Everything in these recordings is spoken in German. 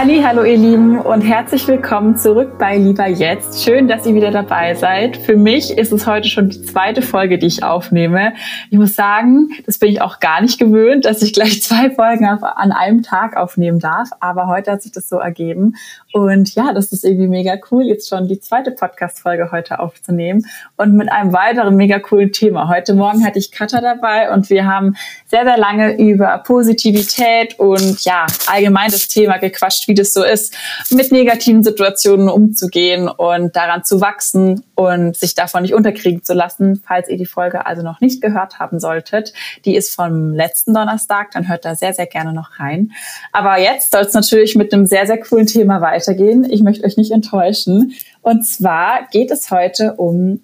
Halli, hallo ihr Lieben und herzlich willkommen zurück bei Lieber Jetzt. Schön, dass ihr wieder dabei seid. Für mich ist es heute schon die zweite Folge, die ich aufnehme. Ich muss sagen, das bin ich auch gar nicht gewöhnt, dass ich gleich zwei Folgen an einem Tag aufnehmen darf. Aber heute hat sich das so ergeben. Und ja, das ist irgendwie mega cool, jetzt schon die zweite Podcast-Folge heute aufzunehmen und mit einem weiteren mega coolen Thema. Heute Morgen hatte ich Katha dabei und wir haben sehr, sehr lange über Positivität und ja, allgemein das Thema gequatscht, wie das so ist, mit negativen Situationen umzugehen und daran zu wachsen und sich davon nicht unterkriegen zu lassen. Falls ihr die Folge also noch nicht gehört haben solltet, die ist vom letzten Donnerstag, dann hört da sehr, sehr gerne noch rein. Aber jetzt soll es natürlich mit einem sehr, sehr coolen Thema weitergehen. Ich möchte euch nicht enttäuschen. Und zwar geht es heute um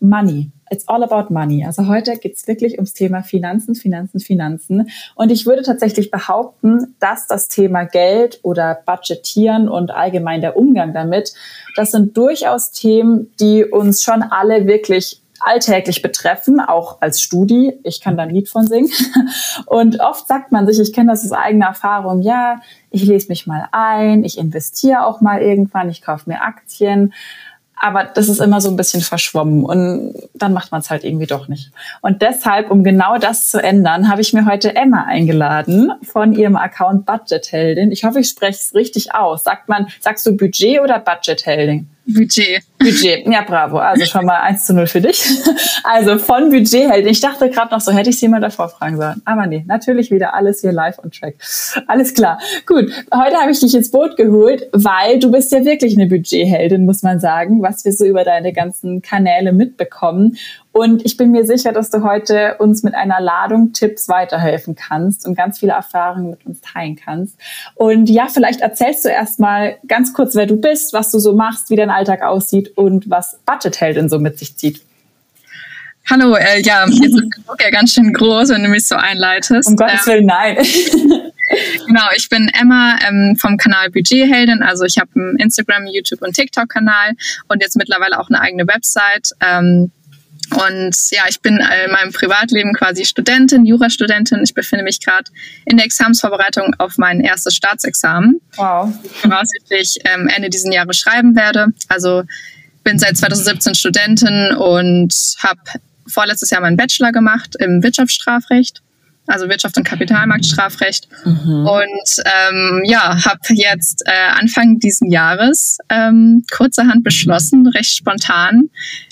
Money. It's all about money. Also heute geht's wirklich ums Thema Finanzen, Finanzen, Finanzen. Und ich würde tatsächlich behaupten, dass das Thema Geld oder Budgetieren und allgemein der Umgang damit, das sind durchaus Themen, die uns schon alle wirklich alltäglich betreffen, auch als Studi. Ich kann da ein Lied von singen. Und oft sagt man sich, ich kenne das aus eigener Erfahrung, ja, ich lese mich mal ein, ich investiere auch mal irgendwann, ich kaufe mir Aktien aber das ist immer so ein bisschen verschwommen und dann macht man es halt irgendwie doch nicht. Und deshalb, um genau das zu ändern, habe ich mir heute Emma eingeladen von ihrem Account Budgetheldin. Ich hoffe, ich spreche es richtig aus. Sagt man, sagst du Budget oder Budgetheldin? Budget. Budget, ja bravo. Also schon mal 1 zu 0 für dich. Also von Budgetheldin. Ich dachte gerade noch so, hätte ich sie mal davor fragen sollen. Aber nee, natürlich wieder alles hier live on track. Alles klar. Gut, heute habe ich dich ins Boot geholt, weil du bist ja wirklich eine Budgetheldin, muss man sagen, was wir so über deine ganzen Kanäle mitbekommen. Und ich bin mir sicher, dass du heute uns mit einer Ladung Tipps weiterhelfen kannst und ganz viele Erfahrungen mit uns teilen kannst. Und ja, vielleicht erzählst du erstmal ganz kurz, wer du bist, was du so machst, wie dein Alltag aussieht und was Budgetheldin so mit sich zieht. Hallo, äh, ja, jetzt ist der Druck ja ganz schön groß, wenn du mich so einleitest. Um Gottes Willen, nein. genau, ich bin Emma ähm, vom Kanal Budgetheldin. Also ich habe einen Instagram, YouTube und TikTok-Kanal und jetzt mittlerweile auch eine eigene Website. Ähm, und ja, ich bin in meinem Privatleben quasi Studentin, Jurastudentin. Ich befinde mich gerade in der Examensvorbereitung auf mein erstes Staatsexamen. Wow. Voraussichtlich ähm, Ende diesen Jahres schreiben werde. Also bin seit 2017 Studentin und habe vorletztes Jahr meinen Bachelor gemacht im Wirtschaftsstrafrecht also Wirtschaft und Kapitalmarktstrafrecht. Mhm. Und ähm, ja, habe jetzt äh, Anfang diesen Jahres ähm, kurzerhand beschlossen, recht spontan,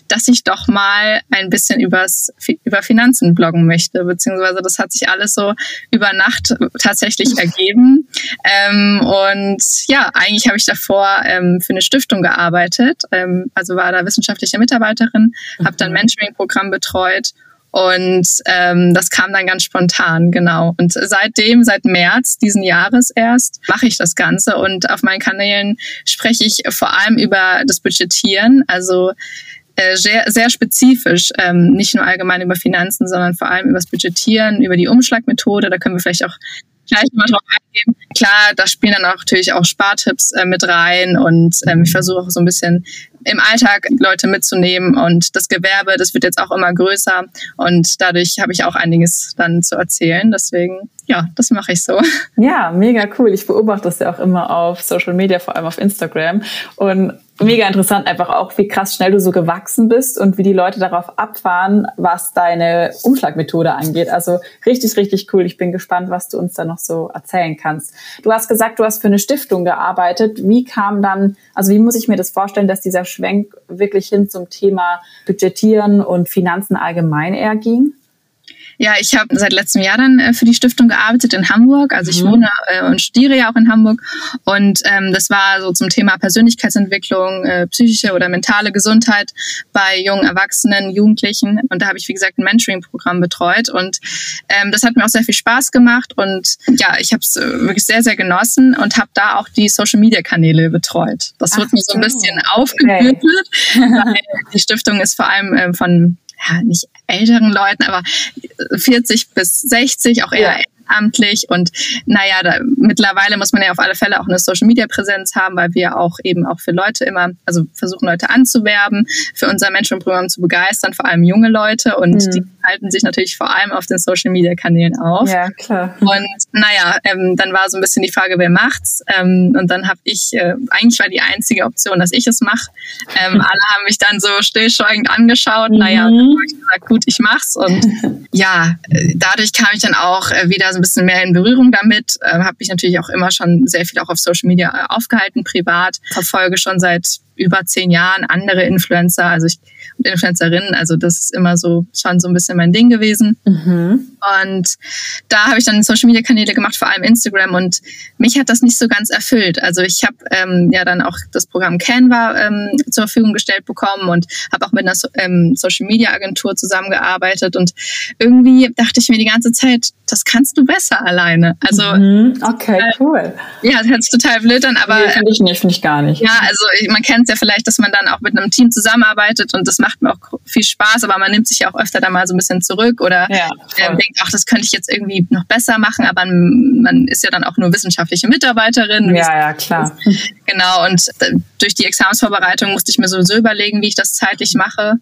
dass ich doch mal ein bisschen übers, über Finanzen bloggen möchte, beziehungsweise das hat sich alles so über Nacht tatsächlich ergeben. Ähm, und ja, eigentlich habe ich davor ähm, für eine Stiftung gearbeitet, ähm, also war da wissenschaftliche Mitarbeiterin, mhm. habe dann Mentoring-Programm betreut und ähm, das kam dann ganz spontan, genau. Und seitdem, seit März diesen Jahres erst, mache ich das Ganze. Und auf meinen Kanälen spreche ich vor allem über das Budgetieren. Also äh, sehr, sehr spezifisch, ähm, nicht nur allgemein über Finanzen, sondern vor allem über das Budgetieren, über die Umschlagmethode. Da können wir vielleicht auch gleich mal drauf eingehen. Klar, da spielen dann auch natürlich auch Spartipps äh, mit rein und ähm, ich versuche auch so ein bisschen im Alltag Leute mitzunehmen und das Gewerbe, das wird jetzt auch immer größer und dadurch habe ich auch einiges dann zu erzählen. Deswegen, ja, das mache ich so. Ja, mega cool. Ich beobachte das ja auch immer auf Social Media, vor allem auf Instagram und mega interessant einfach auch, wie krass schnell du so gewachsen bist und wie die Leute darauf abfahren, was deine Umschlagmethode angeht. Also richtig, richtig cool. Ich bin gespannt, was du uns da noch so erzählen kannst. Du hast gesagt, du hast für eine Stiftung gearbeitet. Wie kam dann, also wie muss ich mir das vorstellen, dass dieser Schwenk wirklich hin zum Thema Budgetieren und Finanzen allgemein eher ging? Ja, ich habe seit letztem Jahr dann äh, für die Stiftung gearbeitet in Hamburg. Also ich mhm. wohne äh, und studiere ja auch in Hamburg. Und ähm, das war so zum Thema Persönlichkeitsentwicklung, äh, psychische oder mentale Gesundheit bei jungen Erwachsenen, Jugendlichen. Und da habe ich, wie gesagt, ein Mentoring-Programm betreut. Und ähm, das hat mir auch sehr viel Spaß gemacht. Und ja, ich habe es äh, wirklich sehr, sehr genossen und habe da auch die Social-Media-Kanäle betreut. Das Ach wird mir so ein bisschen aufgebügelt. Okay. die Stiftung ist vor allem äh, von ja, nicht älteren Leuten, aber 40 bis 60, auch eher ja. ehrenamtlich und naja, da, mittlerweile muss man ja auf alle Fälle auch eine Social Media Präsenz haben, weil wir auch eben auch für Leute immer, also versuchen Leute anzuwerben, für unser Mentoring-Programm zu begeistern, vor allem junge Leute und mhm. die halten sich natürlich vor allem auf den Social Media Kanälen auf. Ja, klar. Und naja, ähm, dann war so ein bisschen die Frage, wer macht's? Ähm, und dann habe ich, äh, eigentlich war die einzige Option, dass ich es mache. Ähm, alle haben mich dann so stillschweigend angeschaut. Mhm. Naja, dann habe ich gesagt, gut, ich mach's. Und ja, dadurch kam ich dann auch äh, wieder so ein bisschen mehr in Berührung damit. Äh, habe mich natürlich auch immer schon sehr viel auch auf Social Media äh, aufgehalten, privat. Verfolge schon seit über zehn Jahren andere Influencer, also ich, Influencerinnen. Also das ist immer so schon so ein bisschen mein Ding gewesen. Mhm. Und da habe ich dann Social Media Kanäle gemacht, vor allem Instagram. Und mich hat das nicht so ganz erfüllt. Also ich habe ähm, ja dann auch das Programm Canva ähm, zur Verfügung gestellt bekommen und habe auch mit einer so ähm, Social Media Agentur zusammengearbeitet. Und irgendwie dachte ich mir die ganze Zeit, das kannst du besser alleine. Also mhm. okay, äh, cool. Ja, das hört sich total blöd an, aber nee, finde ich nicht, finde ich gar nicht. Ja, also man kennt ja vielleicht, dass man dann auch mit einem Team zusammenarbeitet und das macht mir auch viel Spaß, aber man nimmt sich ja auch öfter da mal so ein bisschen zurück oder ja, äh, denkt, ach, das könnte ich jetzt irgendwie noch besser machen, aber man ist ja dann auch nur wissenschaftliche Mitarbeiterin. Ja, ja, klar. Genau, und äh, durch die Examensvorbereitung musste ich mir sowieso überlegen, wie ich das zeitlich mache.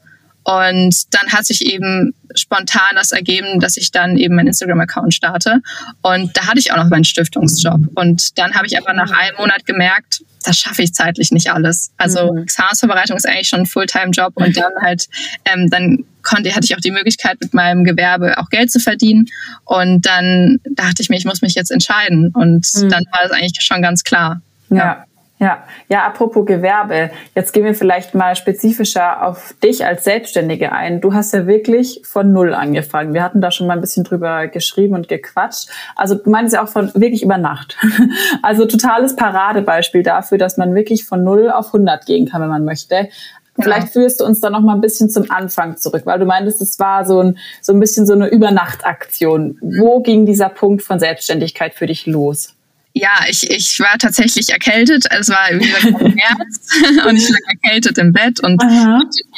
Und dann hat sich eben spontan das ergeben, dass ich dann eben meinen Instagram-Account starte. Und da hatte ich auch noch meinen Stiftungsjob. Und dann habe ich aber nach einem Monat gemerkt, das schaffe ich zeitlich nicht alles. Also mhm. Examensvorbereitung ist eigentlich schon ein Fulltime-Job und dann halt, ähm, dann konnte, hatte ich auch die Möglichkeit, mit meinem Gewerbe auch Geld zu verdienen. Und dann dachte ich mir, ich muss mich jetzt entscheiden. Und mhm. dann war das eigentlich schon ganz klar. ja. ja. Ja, ja, apropos Gewerbe. Jetzt gehen wir vielleicht mal spezifischer auf dich als Selbstständige ein. Du hast ja wirklich von Null angefangen. Wir hatten da schon mal ein bisschen drüber geschrieben und gequatscht. Also du meinst ja auch von wirklich über Nacht. Also totales Paradebeispiel dafür, dass man wirklich von Null auf 100 gehen kann, wenn man möchte. Genau. Vielleicht führst du uns da noch mal ein bisschen zum Anfang zurück, weil du meintest, es war so ein, so ein bisschen so eine Übernachtaktion. Wo ging dieser Punkt von Selbstständigkeit für dich los? Ja, ich, ich war tatsächlich erkältet. Es war wie gesagt im März und ich lag erkältet im Bett und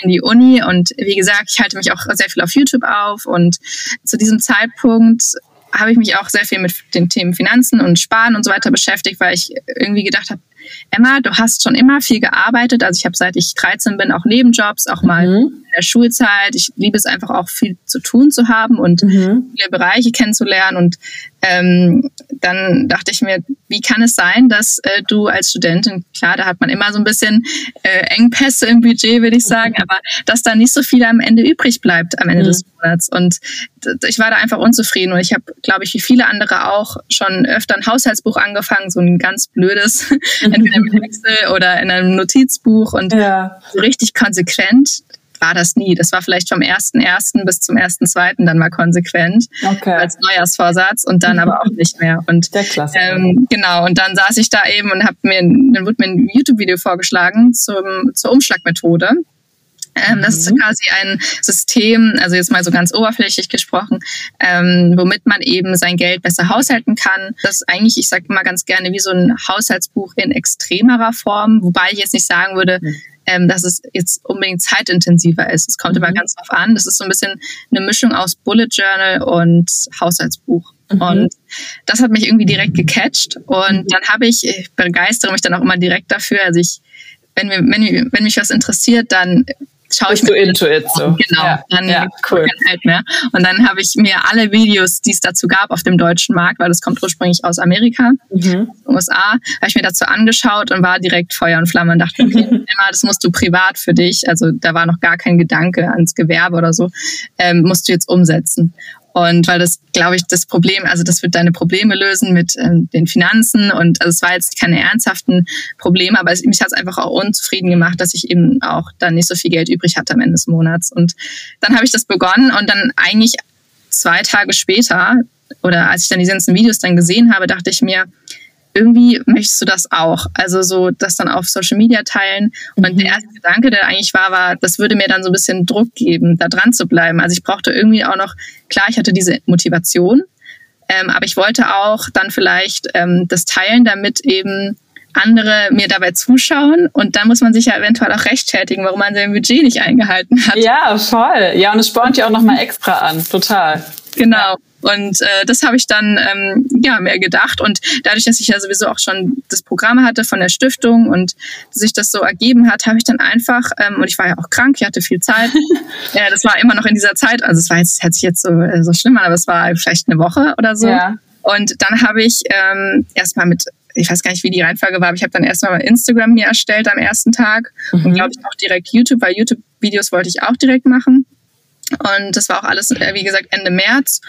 in die Uni. Und wie gesagt, ich halte mich auch sehr viel auf YouTube auf. Und zu diesem Zeitpunkt habe ich mich auch sehr viel mit den Themen Finanzen und Sparen und so weiter beschäftigt, weil ich irgendwie gedacht habe, Emma, du hast schon immer viel gearbeitet. Also ich habe seit ich 13 bin auch Nebenjobs, auch mal mhm. in der Schulzeit. Ich liebe es einfach auch viel zu tun zu haben und mhm. viele Bereiche kennenzulernen. Und ähm, dann dachte ich mir, wie kann es sein, dass äh, du als Studentin, klar, da hat man immer so ein bisschen äh, Engpässe im Budget, würde ich sagen, aber dass da nicht so viel am Ende übrig bleibt am Ende mhm. des Monats. Und ich war da einfach unzufrieden und ich habe, glaube ich, wie viele andere auch schon öfter ein Haushaltsbuch angefangen, so ein ganz blödes, entweder mit Excel oder in einem Notizbuch und ja. so richtig konsequent war das nie. Das war vielleicht vom ersten ersten bis zum ersten zweiten dann mal konsequent okay. als Neujahrsvorsatz und dann aber auch nicht mehr. Und Der. Ähm, genau. Und dann saß ich da eben und habe mir, dann wurde mir ein YouTube-Video vorgeschlagen zum, zur Umschlagmethode. Ähm, das ist mhm. quasi ein System, also jetzt mal so ganz oberflächlich gesprochen, ähm, womit man eben sein Geld besser haushalten kann. Das ist eigentlich, ich sage immer ganz gerne, wie so ein Haushaltsbuch in extremerer Form, wobei ich jetzt nicht sagen würde, mhm ähm, dass es jetzt unbedingt zeitintensiver ist. Es kommt mhm. immer ganz drauf an. Das ist so ein bisschen eine Mischung aus Bullet Journal und Haushaltsbuch. Mhm. Und das hat mich irgendwie direkt gecatcht. Und mhm. dann habe ich, ich begeistere mich dann auch immer direkt dafür. Also ich, wenn, mir, wenn, wenn mich was interessiert, dann schaue ich mir into it so. Genau, ja, dann ja, cool. halt mehr. Und dann habe ich mir alle Videos, die es dazu gab auf dem deutschen Markt, weil das kommt ursprünglich aus Amerika, mhm. USA, habe ich mir dazu angeschaut und war direkt Feuer und Flamme und dachte, okay, Emma, das musst du privat für dich, also da war noch gar kein Gedanke ans Gewerbe oder so, ähm, musst du jetzt umsetzen. Und weil das, glaube ich, das Problem, also das wird deine Probleme lösen mit ähm, den Finanzen und also es war jetzt keine ernsthaften Probleme, aber es, mich hat es einfach auch unzufrieden gemacht, dass ich eben auch dann nicht so viel Geld übrig hatte am Ende des Monats. Und dann habe ich das begonnen und dann eigentlich zwei Tage später oder als ich dann die ganzen Videos dann gesehen habe, dachte ich mir, irgendwie möchtest du das auch. Also so das dann auf Social Media teilen. Und mhm. der erste Gedanke, der eigentlich war, war, das würde mir dann so ein bisschen Druck geben, da dran zu bleiben. Also ich brauchte irgendwie auch noch, klar, ich hatte diese Motivation, ähm, aber ich wollte auch dann vielleicht ähm, das teilen, damit eben andere mir dabei zuschauen und dann muss man sich ja eventuell auch rechtfertigen, warum man sein Budget nicht eingehalten hat. Ja, voll. Ja, und es spornt ja auch nochmal extra an, total. Genau. Und äh, das habe ich dann ähm, ja mehr gedacht. Und dadurch, dass ich ja sowieso auch schon das Programm hatte von der Stiftung und sich das so ergeben hat, habe ich dann einfach, ähm, und ich war ja auch krank, ich hatte viel Zeit. ja, das war immer noch in dieser Zeit, also es war jetzt, hört sich jetzt so, äh, so schlimm an, aber es war vielleicht eine Woche oder so. Ja. Und dann habe ich ähm, erstmal mit ich weiß gar nicht, wie die Reihenfolge war, aber ich habe dann erstmal Instagram mir erstellt am ersten Tag mhm. und glaube ich auch direkt YouTube, weil YouTube-Videos wollte ich auch direkt machen. Und das war auch alles, äh, wie gesagt, Ende März.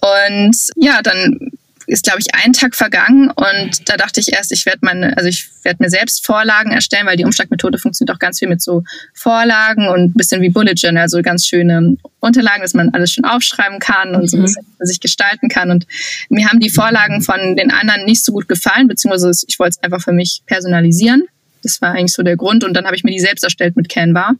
Und ja, dann ist, glaube ich, ein Tag vergangen und da dachte ich erst, ich werde meine, also ich werde mir selbst Vorlagen erstellen, weil die Umschlagmethode funktioniert auch ganz viel mit so Vorlagen und ein bisschen wie Bullet Journal, also ganz schöne Unterlagen, dass man alles schon aufschreiben kann und so ein mhm. bisschen sich gestalten kann. Und mir haben die Vorlagen von den anderen nicht so gut gefallen, beziehungsweise ich wollte es einfach für mich personalisieren. Das war eigentlich so der Grund. Und dann habe ich mir die selbst erstellt mit Canva.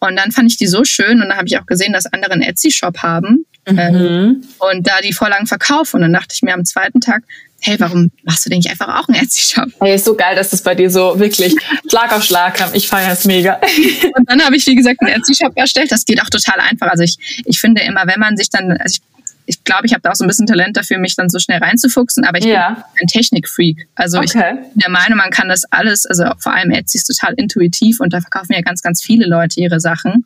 Und dann fand ich die so schön und dann habe ich auch gesehen, dass andere einen Etsy-Shop haben mhm. ähm, und da die Vorlagen verkaufen. Und dann dachte ich mir am zweiten Tag, hey, warum machst du denn nicht einfach auch einen Etsy-Shop? Hey, ist so geil, dass das bei dir so wirklich Schlag auf Schlag kam. Ich feiere es mega. Und dann habe ich, wie gesagt, einen Etsy-Shop erstellt. Das geht auch total einfach. Also ich, ich finde immer, wenn man sich dann, also ich ich glaube, ich habe da auch so ein bisschen Talent dafür, mich dann so schnell reinzufuchsen, aber ich ja. bin ein Technikfreak. Also okay. ich bin der Meinung, man kann das alles, also vor allem Etsy ist total intuitiv und da verkaufen ja ganz, ganz viele Leute ihre Sachen.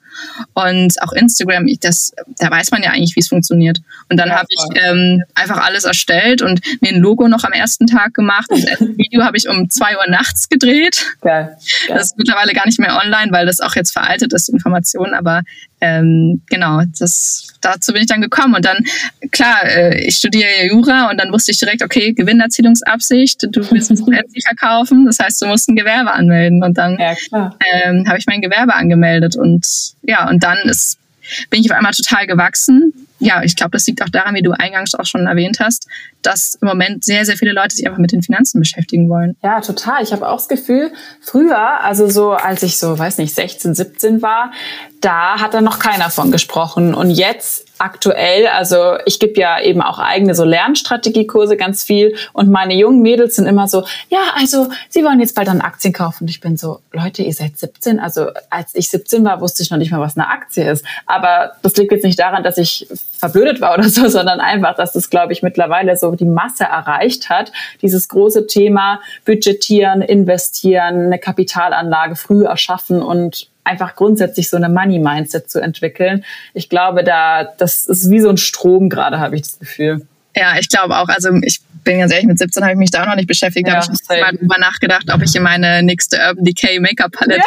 Und auch Instagram, das, da weiß man ja eigentlich, wie es funktioniert. Und dann ja, habe ich ähm, einfach alles erstellt und mir ein Logo noch am ersten Tag gemacht. Das Video habe ich um zwei Uhr nachts gedreht. Geil. Geil. Das ist mittlerweile gar nicht mehr online, weil das auch jetzt veraltet ist, die Information. Aber ähm, genau, das, dazu bin ich dann gekommen. Und dann, klar, äh, ich studiere ja Jura und dann wusste ich direkt, okay, Gewinnerzielungsabsicht, du willst Etsy verkaufen, das heißt, du musst ein Gewerbe anmelden. Und dann ja, ähm, habe ich mein Gewerbe angemeldet. Und ja, und dann ist bin ich auf einmal total gewachsen. Ja, ich glaube, das liegt auch daran, wie du eingangs auch schon erwähnt hast, dass im Moment sehr, sehr viele Leute sich einfach mit den Finanzen beschäftigen wollen. Ja, total. Ich habe auch das Gefühl, früher, also so als ich so, weiß nicht, 16, 17 war, da hat da noch keiner von gesprochen. Und jetzt aktuell, also ich gebe ja eben auch eigene so Lernstrategiekurse ganz viel und meine jungen Mädels sind immer so, ja, also sie wollen jetzt bald dann Aktien kaufen und ich bin so, Leute, ihr seid 17, also als ich 17 war, wusste ich noch nicht mal, was eine Aktie ist. Aber das liegt jetzt nicht daran, dass ich verblödet war oder so, sondern einfach, dass das, glaube ich, mittlerweile so die Masse erreicht hat, dieses große Thema budgetieren, investieren, eine Kapitalanlage früh erschaffen und einfach grundsätzlich so eine Money-Mindset zu entwickeln. Ich glaube, da, das ist wie so ein Strom gerade, habe ich das Gefühl. Ja, ich glaube auch. Also ich bin ganz ehrlich, mit 17 habe ich mich da auch noch nicht beschäftigt. Ja, da habe ich mal drüber nachgedacht, ob ich in meine nächste Urban Decay Make-up Palette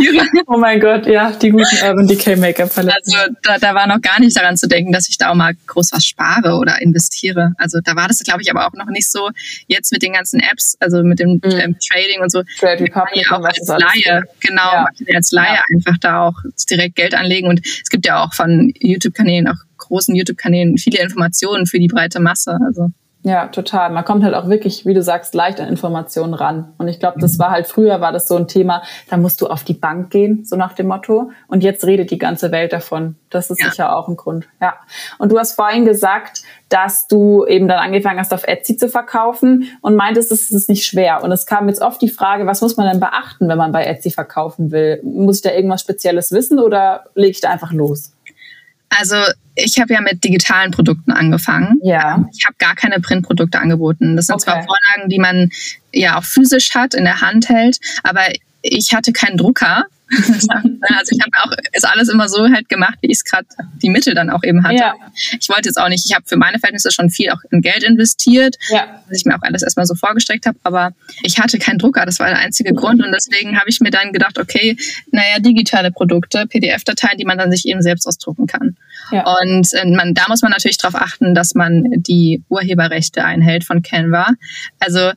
ja. Oh mein Gott, ja, die guten Urban Decay Make-up Paletten. Also da, da war noch gar nicht daran zu denken, dass ich da auch mal groß was spare oder investiere. Also da war das, glaube ich, aber auch noch nicht so jetzt mit den ganzen Apps, also mit dem mhm. ähm, Trading und so. Trade Republic auch als Laie, genau, ja. als Laie ja. einfach da auch direkt Geld anlegen. Und es gibt ja auch von YouTube-Kanälen auch großen YouTube-Kanälen viele Informationen für die breite Masse. Also ja, total. Man kommt halt auch wirklich, wie du sagst, leicht an Informationen ran. Und ich glaube, das war halt früher war das so ein Thema, da musst du auf die Bank gehen, so nach dem Motto. Und jetzt redet die ganze Welt davon. Das ist ja. sicher auch ein Grund. Ja. Und du hast vorhin gesagt, dass du eben dann angefangen hast, auf Etsy zu verkaufen und meintest, es ist nicht schwer. Und es kam jetzt oft die Frage, was muss man denn beachten, wenn man bei Etsy verkaufen will? Muss ich da irgendwas Spezielles wissen oder lege ich da einfach los? Also ich habe ja mit digitalen Produkten angefangen. Ja. Ich habe gar keine Printprodukte angeboten. Das sind okay. zwar Vorlagen, die man ja auch physisch hat, in der Hand hält, aber ich hatte keinen Drucker also ich habe auch ist alles immer so halt gemacht, wie ich es gerade die Mittel dann auch eben hatte. Ja. Ich wollte jetzt auch nicht, ich habe für meine Verhältnisse schon viel auch in Geld investiert, ja. dass ich mir auch alles erstmal so vorgestreckt habe, aber ich hatte keinen Drucker, das war der einzige Grund und deswegen habe ich mir dann gedacht, okay, naja, digitale Produkte, PDF-Dateien, die man dann sich eben selbst ausdrucken kann. Ja. Und äh, man, da muss man natürlich darauf achten, dass man die Urheberrechte einhält von Canva. Also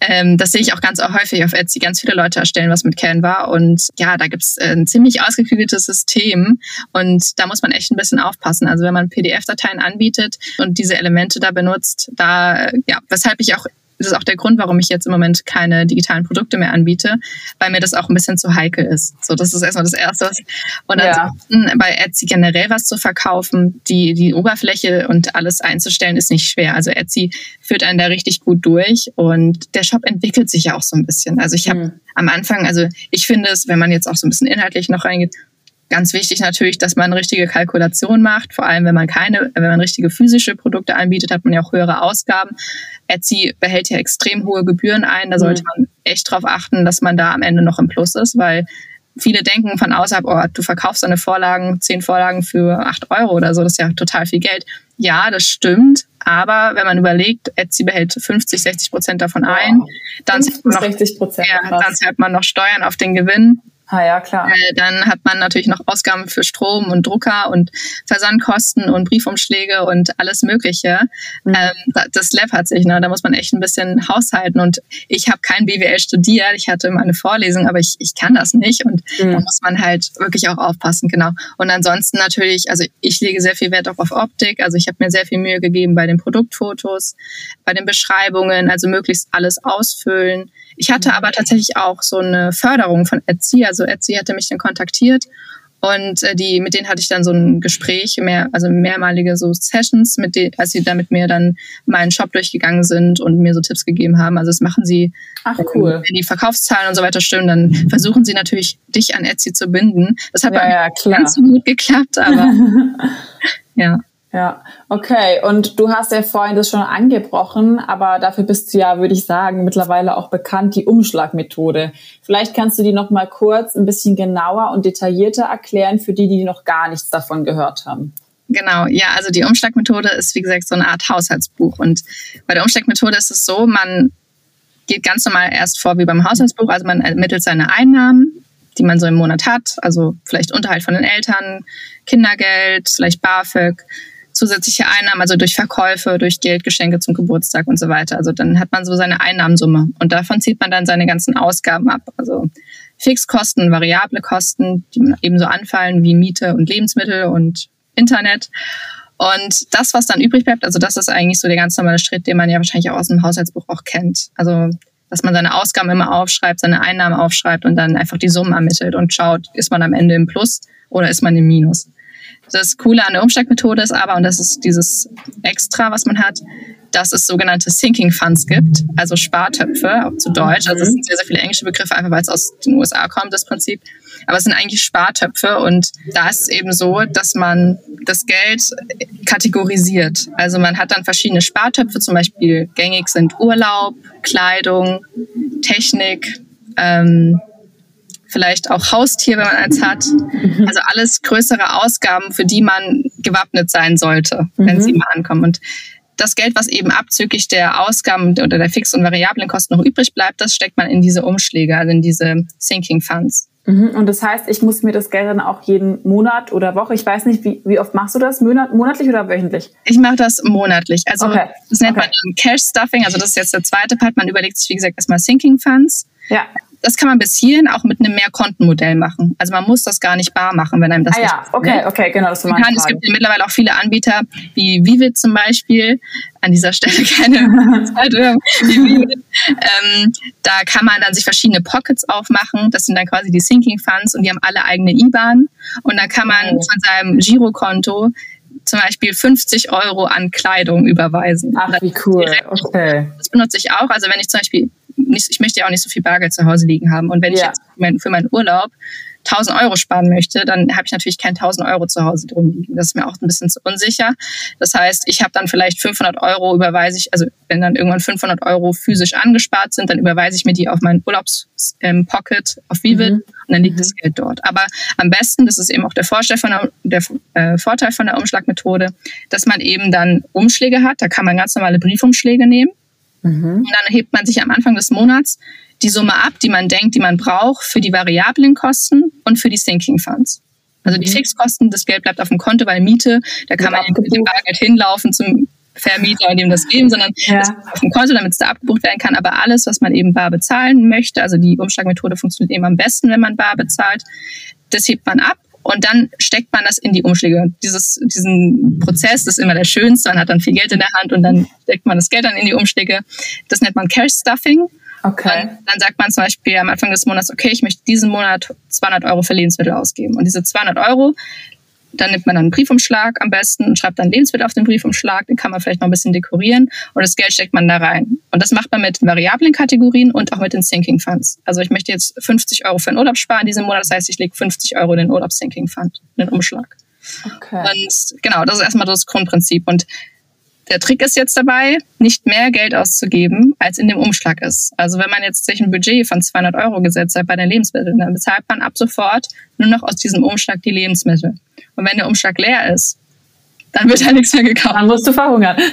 ähm, das sehe ich auch ganz häufig auf Etsy. Ganz viele Leute erstellen was mit Canva und ja, da gibt's äh, ein ziemlich ausgeklügeltes System und da muss man echt ein bisschen aufpassen. Also wenn man PDF-Dateien anbietet und diese Elemente da benutzt, da, ja, weshalb ich auch das ist auch der Grund, warum ich jetzt im Moment keine digitalen Produkte mehr anbiete, weil mir das auch ein bisschen zu heikel ist. So, das ist erstmal das Erste. Und ja. ansonsten bei Etsy generell was zu verkaufen, die, die Oberfläche und alles einzustellen, ist nicht schwer. Also Etsy führt einen da richtig gut durch und der Shop entwickelt sich ja auch so ein bisschen. Also ich habe mhm. am Anfang, also ich finde es, wenn man jetzt auch so ein bisschen inhaltlich noch reingeht, Ganz wichtig natürlich, dass man richtige Kalkulation macht. Vor allem, wenn man keine, wenn man richtige physische Produkte anbietet, hat man ja auch höhere Ausgaben. Etsy behält ja extrem hohe Gebühren ein. Da sollte mhm. man echt darauf achten, dass man da am Ende noch im Plus ist, weil viele denken von außerhalb, oh, du verkaufst deine Vorlagen, zehn Vorlagen für acht Euro oder so, das ist ja total viel Geld. Ja, das stimmt. Aber wenn man überlegt, Etsy behält 50, 60 Prozent davon ein, dann, 50, noch, 60 ja, dann zahlt man noch Steuern auf den Gewinn. Ah ja, klar. Äh, dann hat man natürlich noch Ausgaben für Strom und Drucker und Versandkosten und Briefumschläge und alles Mögliche. Mhm. Ähm, das läppert sich, ne? da muss man echt ein bisschen haushalten. Und ich habe kein BWL studiert, ich hatte immer eine Vorlesung, aber ich, ich kann das nicht. Und mhm. da muss man halt wirklich auch aufpassen, genau. Und ansonsten natürlich, also ich lege sehr viel Wert auch auf Optik. Also ich habe mir sehr viel Mühe gegeben bei den Produktfotos, bei den Beschreibungen, also möglichst alles ausfüllen. Ich hatte aber tatsächlich auch so eine Förderung von Etsy. Also Etsy hatte mich dann kontaktiert und äh, die, mit denen hatte ich dann so ein Gespräch, mehr, also mehrmalige so Sessions, mit denen, als sie dann mit mir dann meinen Shop durchgegangen sind und mir so Tipps gegeben haben. Also das machen sie, Ach, cool. wenn die Verkaufszahlen und so weiter stimmen, dann versuchen sie natürlich, dich an Etsy zu binden. Das hat ja, ja, ganz so gut geklappt, aber ja. Ja, okay. Und du hast ja vorhin das schon angebrochen, aber dafür bist du ja, würde ich sagen, mittlerweile auch bekannt, die Umschlagmethode. Vielleicht kannst du die noch mal kurz ein bisschen genauer und detaillierter erklären für die, die noch gar nichts davon gehört haben. Genau, ja, also die Umschlagmethode ist, wie gesagt, so eine Art Haushaltsbuch. Und bei der Umschlagmethode ist es so, man geht ganz normal erst vor wie beim Haushaltsbuch. Also man ermittelt seine Einnahmen, die man so im Monat hat. Also vielleicht Unterhalt von den Eltern, Kindergeld, vielleicht BAföG zusätzliche Einnahmen, also durch Verkäufe, durch Geldgeschenke zum Geburtstag und so weiter. Also dann hat man so seine Einnahmensumme und davon zieht man dann seine ganzen Ausgaben ab. Also Fixkosten, variable Kosten, die ebenso anfallen wie Miete und Lebensmittel und Internet. Und das, was dann übrig bleibt, also das ist eigentlich so der ganz normale Schritt, den man ja wahrscheinlich auch aus dem Haushaltsbuch auch kennt. Also dass man seine Ausgaben immer aufschreibt, seine Einnahmen aufschreibt und dann einfach die Summen ermittelt und schaut, ist man am Ende im Plus oder ist man im Minus. Das Coole an der Umsteigmethode ist aber, und das ist dieses Extra, was man hat, dass es sogenannte Sinking Funds gibt, also Spartöpfe, auch zu Deutsch. Also es sind sehr, sehr viele englische Begriffe, einfach weil es aus den USA kommt, das Prinzip. Aber es sind eigentlich Spartöpfe und da ist es eben so, dass man das Geld kategorisiert. Also man hat dann verschiedene Spartöpfe, zum Beispiel gängig sind Urlaub, Kleidung, Technik, ähm, vielleicht auch Haustier, wenn man eins hat. Mhm. Also alles größere Ausgaben, für die man gewappnet sein sollte, wenn mhm. sie mal ankommen. Und das Geld, was eben abzüglich der Ausgaben oder der fix- und variablen Kosten noch übrig bleibt, das steckt man in diese Umschläge, also in diese Sinking Funds. Mhm. Und das heißt, ich muss mir das Geld dann auch jeden Monat oder Woche, ich weiß nicht, wie, wie oft machst du das? Monat, monatlich oder wöchentlich? Ich mache das monatlich. Also okay. das nennt okay. man Cash Stuffing, also das ist jetzt der zweite Part. Man überlegt sich, wie gesagt, erstmal Sinking Funds. Ja das kann man bis hierhin auch mit einem Mehrkontenmodell machen. Also man muss das gar nicht bar machen, wenn einem das ah, nicht ja, okay, okay, genau, das meine Es gibt ja mittlerweile auch viele Anbieter, wie Vivid zum Beispiel. An dieser Stelle keine Zeitung. ähm, da kann man dann sich verschiedene Pockets aufmachen. Das sind dann quasi die Sinking Funds und die haben alle eigene IBAN. Und da kann man oh. von seinem Girokonto zum Beispiel 50 Euro an Kleidung überweisen. Ach, wie cool. Okay. Das benutze ich auch. Also wenn ich zum Beispiel nicht, ich möchte ja auch nicht so viel Bargeld zu Hause liegen haben. Und wenn ja. ich jetzt für, mein, für meinen Urlaub 1000 Euro sparen möchte, dann habe ich natürlich kein 1000 Euro zu Hause drum liegen. Das ist mir auch ein bisschen zu unsicher. Das heißt, ich habe dann vielleicht 500 Euro überweise ich, also wenn dann irgendwann 500 Euro physisch angespart sind, dann überweise ich mir die auf meinen Urlaubspocket ähm, auf Vivid mhm. und dann liegt mhm. das Geld dort. Aber am besten, das ist eben auch der Vorteil von der, der äh, Vorteil von der Umschlagmethode, dass man eben dann Umschläge hat. Da kann man ganz normale Briefumschläge nehmen Mhm. Und dann hebt man sich am Anfang des Monats die Summe ab, die man denkt, die man braucht für die variablen Kosten und für die Sinking Funds. Also mhm. die Fixkosten, das Geld bleibt auf dem Konto, weil Miete, da kann man mit dem Bargeld hinlaufen zum Vermieter und ihm das geben, sondern ja. das auf dem Konto, damit es da abgebucht werden kann. Aber alles, was man eben bar bezahlen möchte, also die Umschlagmethode funktioniert eben am besten, wenn man bar bezahlt, das hebt man ab und dann steckt man das in die Umschläge. Dieses, diesen Prozess das ist immer der schönste. Man hat dann viel Geld in der Hand und dann steckt man das Geld dann in die Umschläge. Das nennt man Cash Stuffing. Okay. Und dann sagt man zum Beispiel am Anfang des Monats, okay, ich möchte diesen Monat 200 Euro für Lebensmittel ausgeben. Und diese 200 Euro dann nimmt man dann einen Briefumschlag am besten und schreibt dann Lebensmittel auf den Briefumschlag. Den kann man vielleicht noch ein bisschen dekorieren und das Geld steckt man da rein. Und das macht man mit variablen Kategorien und auch mit den Sinking Funds. Also ich möchte jetzt 50 Euro für den Urlaub sparen diesen Monat. Das heißt, ich lege 50 Euro in den Urlaubs-Sinking Fund, in den Umschlag. Okay. Und genau, das ist erstmal das Grundprinzip. Und der Trick ist jetzt dabei, nicht mehr Geld auszugeben, als in dem Umschlag ist. Also wenn man jetzt sich ein Budget von 200 Euro gesetzt hat bei den Lebensmitteln, dann bezahlt man ab sofort nur noch aus diesem Umschlag die Lebensmittel. Und wenn der Umschlag leer ist, dann wird da nichts mehr gekauft. Dann musst du verhungern.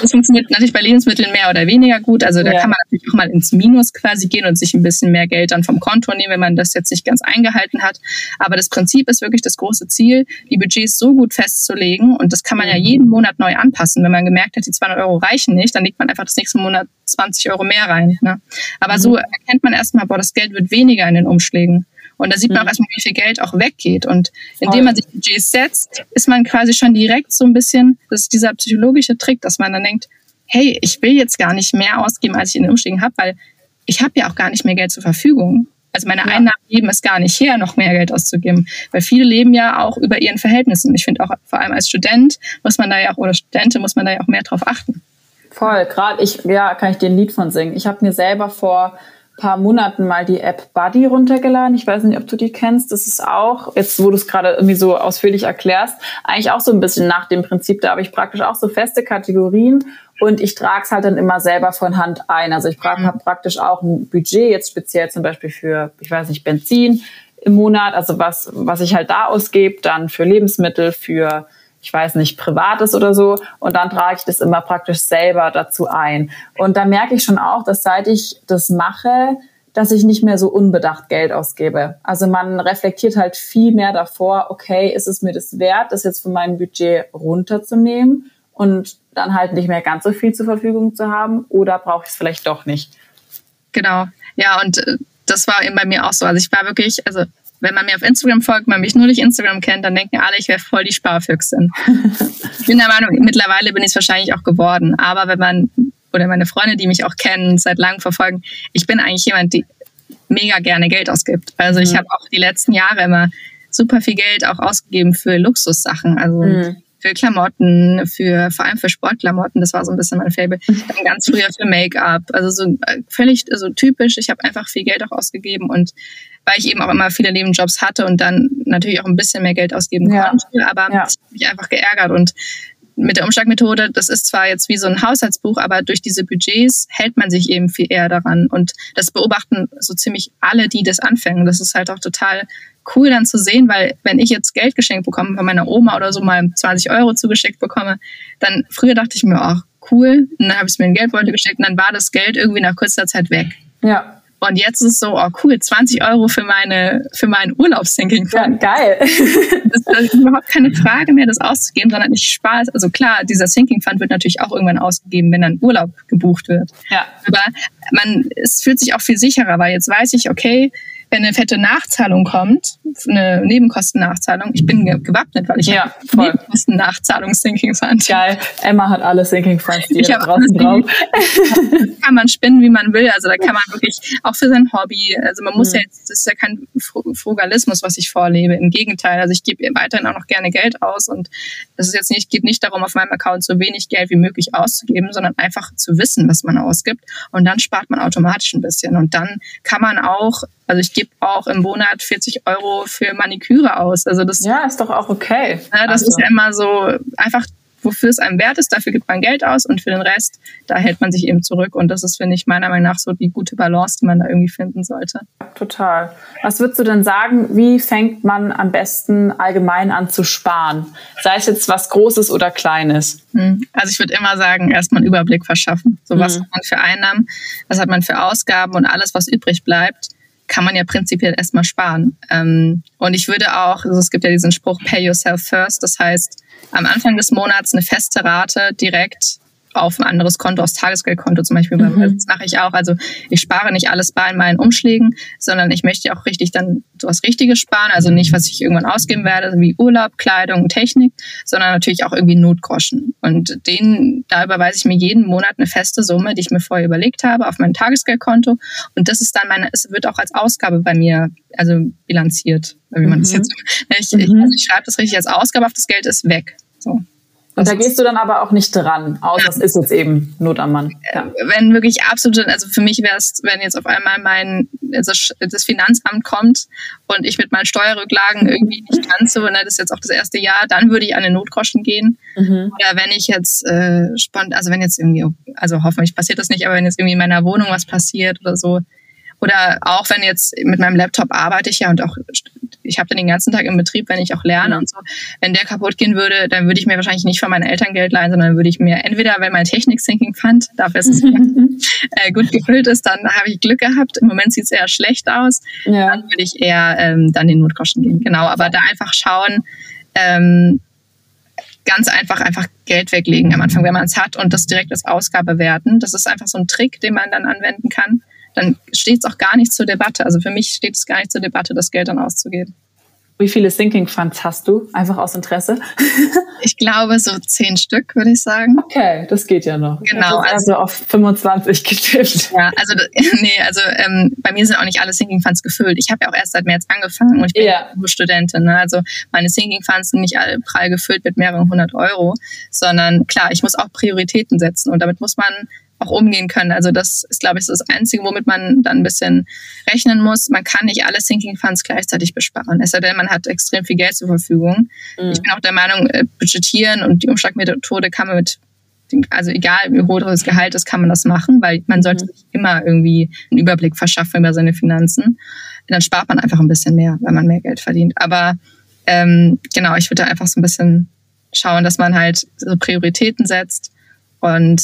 Das funktioniert natürlich bei Lebensmitteln mehr oder weniger gut. Also da ja. kann man natürlich auch mal ins Minus quasi gehen und sich ein bisschen mehr Geld dann vom Konto nehmen, wenn man das jetzt nicht ganz eingehalten hat. Aber das Prinzip ist wirklich das große Ziel, die Budgets so gut festzulegen. Und das kann man ja mhm. jeden Monat neu anpassen. Wenn man gemerkt hat, die 200 Euro reichen nicht, dann legt man einfach das nächste Monat 20 Euro mehr rein. Ne? Aber mhm. so erkennt man erstmal, boah, das Geld wird weniger in den Umschlägen. Und da sieht man auch mhm. erstmal, wie viel Geld auch weggeht. Und indem man sich Budgets setzt, ist man quasi schon direkt so ein bisschen, das ist dieser psychologische Trick, dass man dann denkt, hey, ich will jetzt gar nicht mehr ausgeben, als ich in den Umschlägen habe, weil ich habe ja auch gar nicht mehr Geld zur Verfügung. Also meine ja. Einnahmen geben es gar nicht her, noch mehr Geld auszugeben. Weil viele leben ja auch über ihren Verhältnissen. Ich finde auch vor allem als Student muss man da ja auch, oder Studentin muss man da ja auch mehr drauf achten. Voll, gerade ich, ja, kann ich dir ein Lied von singen. Ich habe mir selber vor paar Monaten mal die App Buddy runtergeladen. Ich weiß nicht, ob du die kennst. Das ist auch, jetzt wo du es gerade irgendwie so ausführlich erklärst, eigentlich auch so ein bisschen nach dem Prinzip. Da habe ich praktisch auch so feste Kategorien und ich trage es halt dann immer selber von Hand ein. Also ich mhm. habe praktisch auch ein Budget, jetzt speziell zum Beispiel für, ich weiß nicht, Benzin im Monat, also was, was ich halt da ausgebe, dann für Lebensmittel, für ich weiß nicht, privates oder so. Und dann trage ich das immer praktisch selber dazu ein. Und da merke ich schon auch, dass seit ich das mache, dass ich nicht mehr so unbedacht Geld ausgebe. Also man reflektiert halt viel mehr davor, okay, ist es mir das wert, das jetzt von meinem Budget runterzunehmen und dann halt nicht mehr ganz so viel zur Verfügung zu haben oder brauche ich es vielleicht doch nicht? Genau. Ja, und äh, das war eben bei mir auch so. Also ich war wirklich, also wenn man mir auf Instagram folgt, man mich nur durch Instagram kennt, dann denken alle, ich wäre voll die Sparfüchsin. ich bin der Meinung, mittlerweile bin ich es wahrscheinlich auch geworden. Aber wenn man, oder meine Freunde, die mich auch kennen, seit langem verfolgen, ich bin eigentlich jemand, die mega gerne Geld ausgibt. Also ich mhm. habe auch die letzten Jahre immer super viel Geld auch ausgegeben für Luxussachen. Also mhm für Klamotten, für vor allem für Sportklamotten, das war so ein bisschen mein Fable. Dann ganz früher für Make-up, also so äh, völlig so typisch. Ich habe einfach viel Geld auch ausgegeben und weil ich eben auch immer viele Nebenjobs hatte und dann natürlich auch ein bisschen mehr Geld ausgeben ja. konnte, aber ja. ich habe mich einfach geärgert und mit der Umschlagmethode, das ist zwar jetzt wie so ein Haushaltsbuch, aber durch diese Budgets hält man sich eben viel eher daran. Und das beobachten so ziemlich alle, die das anfangen. Das ist halt auch total cool dann zu sehen, weil wenn ich jetzt Geld geschenkt bekomme von meiner Oma oder so mal 20 Euro zugeschickt bekomme, dann früher dachte ich mir, ach cool, und dann habe ich mir in Geldbeutel gesteckt und dann war das Geld irgendwie nach kurzer Zeit weg. Ja. Und jetzt ist es so, oh cool, 20 Euro für meine, für meinen Urlaubssinking. Ja, geil. das, das ist überhaupt keine Frage mehr, das auszugeben, sondern ich spare es. Also klar, dieser Sinking Fund wird natürlich auch irgendwann ausgegeben, wenn dann Urlaub gebucht wird. Ja. Aber man, es fühlt sich auch viel sicherer, weil jetzt weiß ich, okay, wenn eine fette Nachzahlung kommt, eine Nebenkostennachzahlung, ich bin gewappnet, weil ich ja, Nebenkostennachzahlung Sinking Fund. Geil. Emma hat alle Sinking Funds, die ich da draußen drauf. kann man spinnen, wie man will. Also da kann man wirklich auch für sein Hobby, also man muss mhm. ja jetzt, das ist ja kein Frugalismus, was ich vorlebe. Im Gegenteil, also ich gebe weiterhin auch noch gerne Geld aus und es ist jetzt nicht, geht nicht darum, auf meinem Account so wenig Geld wie möglich auszugeben, sondern einfach zu wissen, was man ausgibt. Und dann spart man automatisch ein bisschen. Und dann kann man auch also ich gebe auch im Monat 40 Euro für Maniküre aus. Also das ja, ist doch auch okay. Ja, das also. ist ja immer so einfach, wofür es einem wert ist, dafür gibt man Geld aus und für den Rest, da hält man sich eben zurück. Und das ist, finde ich, meiner Meinung nach so die gute Balance, die man da irgendwie finden sollte. Total. Was würdest du denn sagen, wie fängt man am besten allgemein an zu sparen? Sei es jetzt was Großes oder Kleines? Hm. Also ich würde immer sagen, erstmal einen Überblick verschaffen. So was mhm. hat man für Einnahmen, was hat man für Ausgaben und alles, was übrig bleibt kann man ja prinzipiell erstmal sparen. Ähm, und ich würde auch, also es gibt ja diesen Spruch, pay yourself first. Das heißt, am Anfang des Monats eine feste Rate direkt auf ein anderes Konto, aufs Tagesgeldkonto zum Beispiel. Mhm. Das mache ich auch. Also ich spare nicht alles bei in meinen Umschlägen, sondern ich möchte auch richtig dann sowas Richtiges sparen. Also nicht, was ich irgendwann ausgeben werde, wie Urlaub, Kleidung, Technik, sondern natürlich auch irgendwie Notgroschen. Und den, da überweise ich mir jeden Monat eine feste Summe, die ich mir vorher überlegt habe, auf mein Tagesgeldkonto. Und das ist dann meine, es wird auch als Ausgabe bei mir, also bilanziert, wie man das Mhm. jetzt, ich, ich, Mhm. also ich schreibe das richtig als Ausgabe auf, das Geld ist weg. So. Und da Das ist- gehst du dann aber auch nicht dran, außer es ist jetzt eben Not am Mann. Ja. wenn wirklich absolut, also für mich wäre es, wenn jetzt auf einmal mein das, das Finanzamt kommt und ich mit meinen Steuerrücklagen irgendwie nicht ganz so, ne, das ist jetzt auch das erste Jahr, dann würde ich an den Notgroschen gehen. Mhm. Oder wenn ich jetzt äh, spontan, also wenn jetzt irgendwie, also hoffentlich passiert das nicht, aber wenn jetzt irgendwie in meiner Wohnung was passiert oder so. Oder auch wenn jetzt mit meinem Laptop arbeite ich ja und auch, ich habe den den ganzen Tag im Betrieb, wenn ich auch lerne Mhm. und so. Wenn der kaputt gehen würde, dann würde ich mir wahrscheinlich nicht von meinen Eltern Geld leihen, sondern würde ich mir entweder, wenn mein Technik-Sinking Fund, dafür ist es äh, gut gefüllt ist, dann habe ich Glück gehabt. Im Moment sieht es eher schlecht aus. ja. Dann würde ich eher ähm, dann den Notgroschen gehen. Genau, aber da einfach schauen, ähm, ganz einfach einfach Geld weglegen am Anfang, wenn man es hat und das direkt als Ausgabe werten. Das ist einfach so ein Trick, den man dann anwenden kann. Dann steht es auch gar nicht zur Debatte. Also für mich steht es gar nicht zur Debatte, das Geld dann auszugeben. Wie viele Sinking Funds hast du? Einfach aus Interesse? Ich glaube so zehn Stück, würde ich sagen. Okay, das geht ja noch. Genau, jetzt also auf 25 getippt. Ja, also nee, also ähm, bei mir sind auch nicht alle Sinking Funds gefüllt. Ich habe ja auch erst seit März angefangen und ich bin Ja. nur Studentin. Ne? Also meine Sinking Funds sind nicht alle prall gefüllt mit mehreren hundert Euro, sondern klar, ich muss auch Prioritäten setzen und damit muss man auch umgehen können. Also das ist, glaube ich, das Einzige, womit man dann ein bisschen rechnen muss. Man kann nicht alle Sinking Funds gleichzeitig besparen. Es sei denn, man hat extrem viel Geld zur Verfügung. Mhm. Ich bin auch der Meinung, äh, budgetieren und die Umschlagmethode kann man mit, also egal wie hoch das Gehalt ist, kann man das machen, weil man sollte Mhm. sich immer irgendwie einen Überblick verschaffen über seine Finanzen. Und dann spart man einfach ein bisschen mehr, wenn man mehr Geld verdient. Aber ähm, genau, ich würde da einfach so ein bisschen schauen, dass man halt so Prioritäten setzt und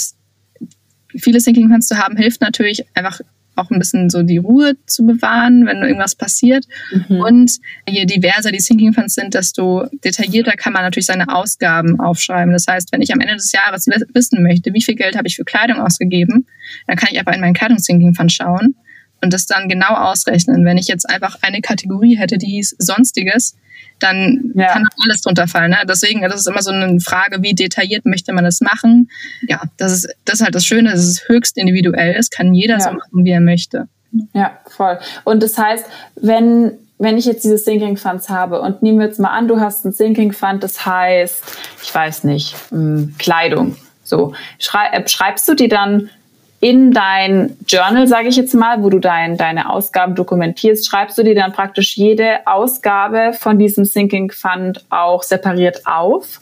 viele Sinking Funds zu haben, hilft natürlich einfach auch ein bisschen so die Ruhe zu bewahren, wenn irgendwas passiert. Mhm. Und je diverser die Sinking Funds sind, desto detaillierter kann man natürlich seine Ausgaben aufschreiben. Das heißt, wenn ich am Ende des Jahres wi- wissen möchte, wie viel Geld habe ich für Kleidung ausgegeben, dann kann ich einfach in meinen Kleidungs-Sinking Fund schauen und das dann genau ausrechnen. Wenn ich jetzt einfach eine Kategorie hätte, die hieß Sonstiges, dann Ja. kann alles drunter fallen. Ne? Deswegen, das ist immer so eine Frage, wie detailliert möchte man das machen. Ja, das ist, das ist halt das Schöne, dass es höchst individuell ist, kann jeder Ja. so machen, wie er möchte. Ja, voll. Und das heißt, wenn, wenn ich jetzt diese Sinking Funds habe und nehmen wir jetzt mal an, du hast einen Sinking Fund, das heißt, ich weiß nicht, mh, Kleidung. So, äh, schreibst du die dann in dein Journal, sage ich jetzt mal, wo du dein, deine Ausgaben dokumentierst, schreibst du dir dann praktisch jede Ausgabe von diesem Sinking Fund auch separiert auf?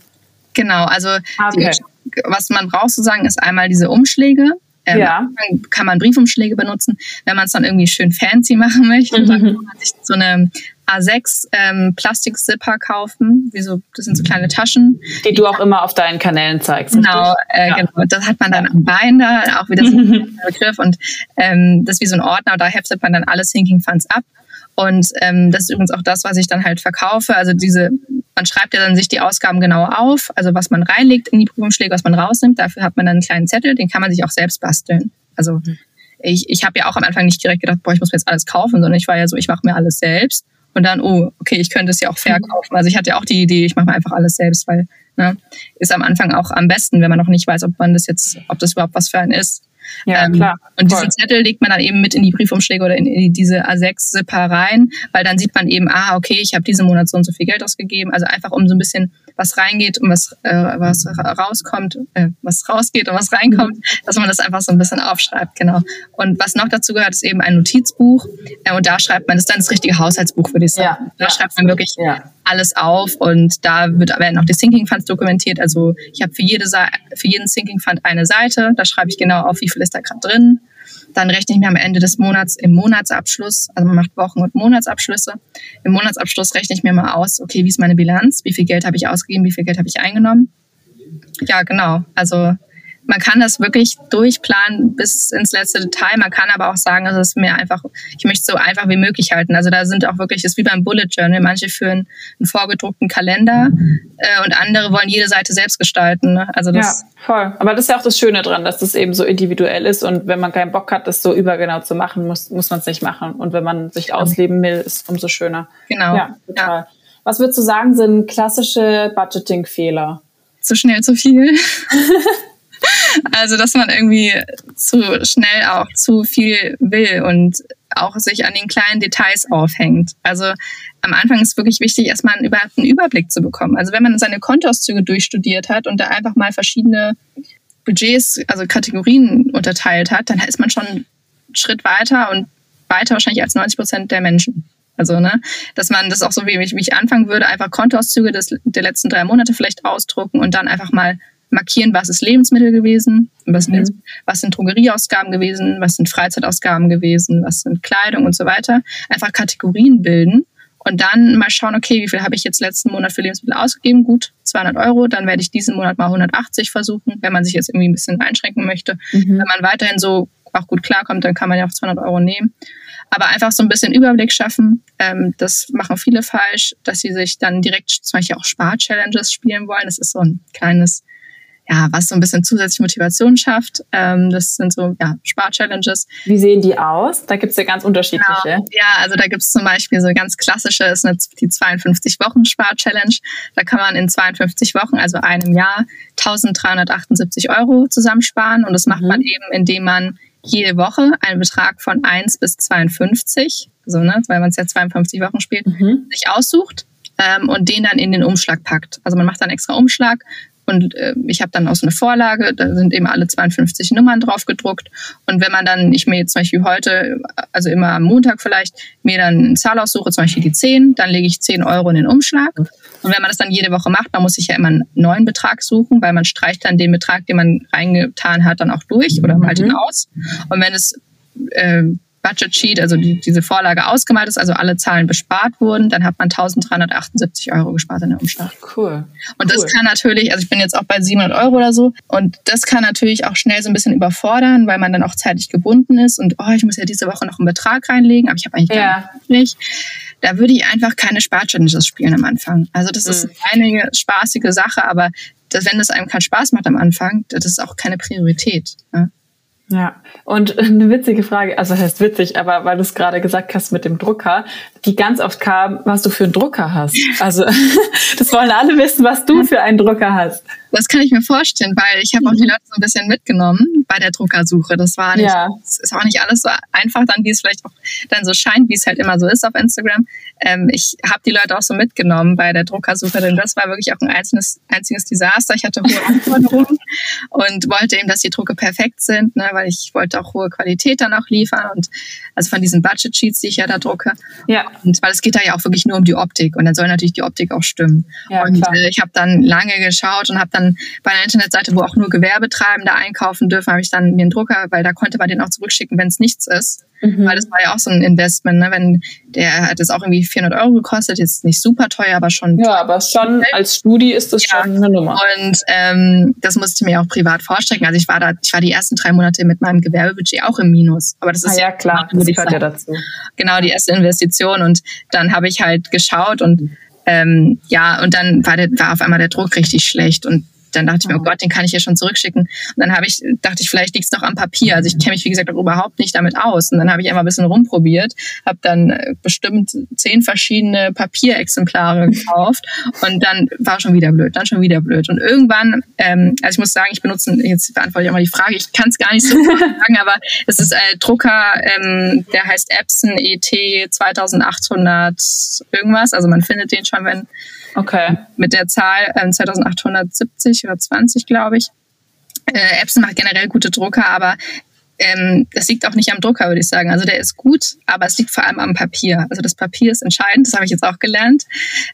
Genau, also Okay. die, was man braucht sozusagen ist einmal diese Umschläge. Ähm, Ja. Dann kann man Briefumschläge benutzen. Wenn man es dann irgendwie schön fancy machen möchte, dann Mhm. kann man sich so eine A6 ähm, Plastik-Zipper kaufen. Wie so, das sind so kleine Taschen. Die du auch immer auf deinen Kanälen zeigst. Genau, äh, Ja. genau. Das hat man dann am Bein da, auch wieder so ein Begriff. Und ähm, das ist wie so ein Ordner, da heftet man dann alle Sinking Funds ab. Und ähm, das ist übrigens auch das, was ich dann halt verkaufe. Also diese, man schreibt ja dann sich die Ausgaben genau auf, also was man reinlegt in die Prüfungsschläge, was man rausnimmt. Dafür hat man dann einen kleinen Zettel, den kann man sich auch selbst basteln. Also ich, ich habe ja auch am Anfang nicht direkt gedacht, boah, ich muss mir jetzt alles kaufen, sondern ich war ja so, ich mache mir alles selbst. Und dann, oh, okay, ich könnte es ja auch verkaufen. Also ich hatte ja auch die Idee, ich mache mir einfach alles selbst, weil ne, ist am Anfang auch am besten, wenn man noch nicht weiß, ob man das jetzt, ob das überhaupt was für einen ist. Ja, Ähm, klar. Und Voll. diesen Zettel legt man dann eben mit in die Briefumschläge oder in die- diese A6-Zipper rein, weil dann sieht man eben, ah, okay, ich habe diesen Monat so und so viel Geld ausgegeben. Also einfach um so ein bisschen was reingeht und was, äh, was ra- rauskommt, äh, was rausgeht und was reinkommt, dass man das einfach so ein bisschen aufschreibt, genau. Und was noch dazu gehört, ist eben ein Notizbuch. Äh, und da schreibt man, das ist dann das richtige Haushaltsbuch, würde ich sagen. Ja, da ja, schreibt man wirklich Ja. alles auf und da wird, werden auch die Sinking Funds dokumentiert. Also ich habe für, jede für jeden Sinking Fund eine Seite, da schreibe ich genau auf, wie viel ist da gerade drin. Dann rechne ich mir am Ende des Monats im Monatsabschluss, also man macht Wochen- und Monatsabschlüsse. Im Monatsabschluss rechne ich mir mal aus, okay, wie ist meine Bilanz, wie viel Geld habe ich ausgegeben, wie viel Geld habe ich eingenommen. Ja, genau. Also man kann das wirklich durchplanen bis ins letzte Detail. Man kann aber auch sagen, es ist mir einfach, ich möchte es so einfach wie möglich halten. Also da sind auch wirklich, es ist wie beim Bullet Journal. Manche führen einen vorgedruckten Kalender äh, und andere wollen jede Seite selbst gestalten. Ne? Also das ja, voll. Aber das ist ja auch das Schöne dran, dass das eben so individuell ist und wenn man keinen Bock hat, das so übergenau zu machen, muss, muss man es nicht machen. Und wenn man sich ausleben will, ist es umso schöner. Genau. Ja, total. Ja. Was würdest du sagen, sind klassische Budgeting-Fehler? Zu schnell zu viel. Also, dass man irgendwie zu schnell auch zu viel will und auch sich an den kleinen Details aufhängt. Also am Anfang ist wirklich wichtig, erstmal überhaupt einen Überblick zu bekommen. Also wenn man seine Kontoauszüge durchstudiert hat und da einfach mal verschiedene Budgets, also Kategorien unterteilt hat, dann ist man schon einen Schritt weiter und weiter wahrscheinlich als 90 Prozent der Menschen. Also, ne, dass man das auch so wie ich, wie ich anfangen würde, einfach Kontoauszüge des, der letzten drei Monate vielleicht ausdrucken und dann einfach mal markieren, was ist Lebensmittel gewesen, was, mhm. was sind Drogerieausgaben gewesen, was sind Freizeitausgaben gewesen, was sind Kleidung und so weiter. Einfach Kategorien bilden und dann mal schauen, okay, wie viel habe ich jetzt letzten Monat für Lebensmittel ausgegeben? Gut, 200 Euro. Dann werde ich diesen Monat mal 180 versuchen, wenn man sich jetzt irgendwie ein bisschen einschränken möchte. Mhm. Wenn man weiterhin so auch gut klarkommt, dann kann man ja auch 200 Euro nehmen. Aber einfach so ein bisschen Überblick schaffen. Ähm, das machen viele falsch, dass sie sich dann direkt zum Beispiel auch Spar-Challenges spielen wollen. Das ist so ein kleines ja, was so ein bisschen zusätzliche Motivation schafft. Ähm, das sind so ja, Spar-Challenges. Wie sehen die aus? Da gibt's ja ganz unterschiedliche. Genau. Ja, also da gibt's zum Beispiel so ganz klassische, ist eine, die 52-Wochen-Spar-Challenge. Da kann man in 52 Wochen, also einem Jahr, 1378 Euro zusammensparen. Und das macht mhm. man eben, indem man jede Woche einen Betrag von 1 bis 52, so, ne, weil man es ja 52 Wochen spielt, mhm. sich aussucht ähm, und den dann in den Umschlag packt. Also man macht dann extra Umschlag und äh, ich habe dann auch so eine Vorlage, da sind eben alle 52 Nummern drauf gedruckt. Und wenn man dann, ich mir jetzt zum Beispiel heute, also immer am Montag vielleicht, mir dann eine Zahl aussuche, zum Beispiel die 10, dann lege ich 10 Euro in den Umschlag. Und wenn man das dann jede Woche macht, dann muss ich ja immer einen neuen Betrag suchen, weil man streicht dann den Betrag, den man reingetan hat, dann auch durch oder malt ihn mhm. aus. Und wenn es äh, Budget Sheet, also die, diese Vorlage ausgemalt ist, also alle Zahlen bespart wurden, dann hat man 1378 Euro gespart in der Umschlag. Cool. Und cool. das kann natürlich, also ich bin jetzt auch bei 700 Euro oder so, und das kann natürlich auch schnell so ein bisschen überfordern, weil man dann auch zeitlich gebunden ist und oh, ich muss ja diese Woche noch einen Betrag reinlegen, aber ich habe eigentlich gar ja. nicht. Da würde ich einfach keine Spar-Challenges spielen am Anfang. Also das ist mhm. eine spaßige Sache, aber das, wenn es einem keinen Spaß macht am Anfang, das ist auch keine Priorität. Ne? Ja, und eine witzige Frage, also heißt witzig, aber weil du es gerade gesagt hast mit dem Drucker, die ganz oft kam, was du für einen Drucker hast. Also das wollen alle wissen, was du für einen Drucker hast. Das kann ich mir vorstellen, weil ich habe auch die Leute so ein bisschen mitgenommen bei der Druckersuche. Das war nicht, ja. das ist auch nicht alles so einfach, dann wie es vielleicht auch dann so scheint, wie es halt immer so ist auf Instagram. Ähm, ich habe die Leute auch so mitgenommen bei der Druckersuche, denn das war wirklich auch ein einzelnes, einziges Desaster. Ich hatte hohe Anforderungen und wollte eben, dass die Drucke perfekt sind, ne, weil ich wollte auch hohe Qualität dann auch liefern und also von diesen Budget Sheets, die ich ja da drucke. Ja. Und weil es geht da ja auch wirklich nur um die Optik und dann soll natürlich die Optik auch stimmen. Ja, und äh, ich habe dann lange geschaut und habe dann bei einer Internetseite, wo auch nur Gewerbetreibende einkaufen dürfen, habe ich dann mir einen Drucker, weil da konnte man den auch zurückschicken, wenn es nichts ist. Mhm. Weil das war ja auch so ein Investment, ne? wenn der hat es auch irgendwie 400 Euro gekostet, jetzt nicht super teuer, aber schon. Ja, aber schon als Studi ist das ja. schon eine Nummer. Und ähm, das musste ich mir auch privat vorstrecken. Also ich war da, ich war die ersten drei Monate mit meinem Gewerbebudget auch im Minus. Aber das ist ah, ja klar, das gehört ja dazu. Genau die erste Investition und dann habe ich halt geschaut und ähm, ja, und dann war, der, war auf einmal der Druck richtig schlecht und dann dachte ich mir, oh Gott, den kann ich ja schon zurückschicken. Und dann habe ich, dachte ich, vielleicht liegt es doch am Papier. Also ich kenne mich, wie gesagt, auch überhaupt nicht damit aus. Und dann habe ich einfach ein bisschen rumprobiert, habe dann äh, bestimmt zehn verschiedene Papierexemplare gekauft und dann war schon wieder blöd, dann schon wieder blöd. Und irgendwann, ähm, also ich muss sagen, ich benutze, jetzt beantworte ich auch mal die Frage, ich kann es gar nicht so sagen, aber es ist ein Drucker, ähm, der heißt Epson ET 2800 irgendwas. Also man findet den schon, wenn Okay. Mit der Zahl ähm, 2870 oder 20, glaube ich. Äh, Epson macht generell gute Drucker, aber ähm, das liegt auch nicht am Drucker, würde ich sagen. Also der ist gut, aber es liegt vor allem am Papier. Also das Papier ist entscheidend, das habe ich jetzt auch gelernt.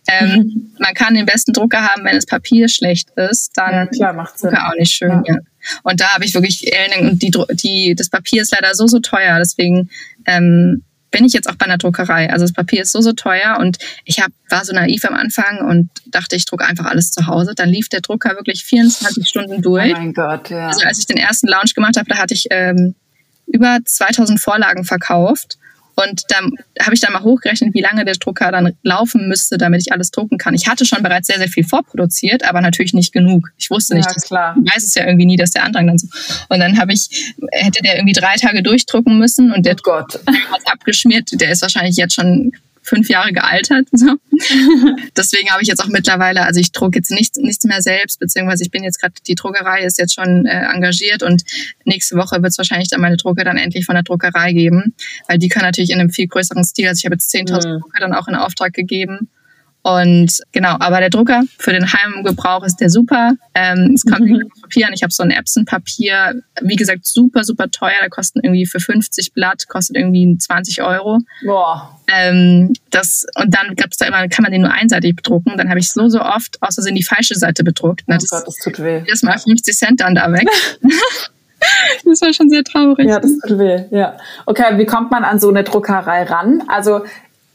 Ähm, mhm. Man kann den besten Drucker haben, wenn das Papier schlecht ist, dann ja, klar, macht Drucker auch nicht schön. Ja. Ja. Und da habe ich wirklich, und die, die, das Papier ist leider so, so teuer, deswegen ähm, bin ich jetzt auch bei einer Druckerei. Also das Papier ist so, so teuer und ich hab, war so naiv am Anfang und dachte, ich drucke einfach alles zu Hause. Dann lief der Drucker wirklich 24 Stunden durch. Oh mein Gott, ja. Also als ich den ersten Launch gemacht habe, da hatte ich ähm, über 2000 Vorlagen verkauft und dann habe ich dann mal hochgerechnet, wie lange der Drucker dann laufen müsste, damit ich alles drucken kann. Ich hatte schon bereits sehr, sehr viel vorproduziert, aber natürlich nicht genug. Ich wusste nicht, Ja, klar. ich weiß es ja irgendwie nie, dass der Andrang dann so. Und dann habe ich, hätte der irgendwie drei Tage durchdrucken müssen und der Oh Gott. hat abgeschmiert. Der ist wahrscheinlich jetzt schon fünf Jahre gealtert. So. Deswegen habe ich jetzt auch mittlerweile, also ich drucke jetzt nichts, nichts mehr selbst, beziehungsweise ich bin jetzt gerade, die Druckerei ist jetzt schon äh, engagiert und nächste Woche wird es wahrscheinlich dann meine Drucke dann endlich von der Druckerei geben, weil die kann natürlich in einem viel größeren Stil, also ich habe jetzt 10.000 Mhm. Drucker dann auch in Auftrag gegeben. Und genau, aber der Drucker für den Heimgebrauch ist der super. Ähm, es kommt Mhm. Papier an. Ich habe so ein Epson-Papier, wie gesagt, super, super teuer. Da kosten irgendwie für 50 Blatt, kostet irgendwie 20 Euro. Boah. Ähm, das, und dann gab's da immer, kann man den nur einseitig bedrucken. Dann habe ich so, so oft aus Versehen die falsche Seite bedruckt. Oh das Gott, das tut weh. ist mal 50 Cent dann da weg. das war schon sehr traurig. Ja, das tut weh, ja. Okay, wie kommt man an so eine Druckerei ran? Also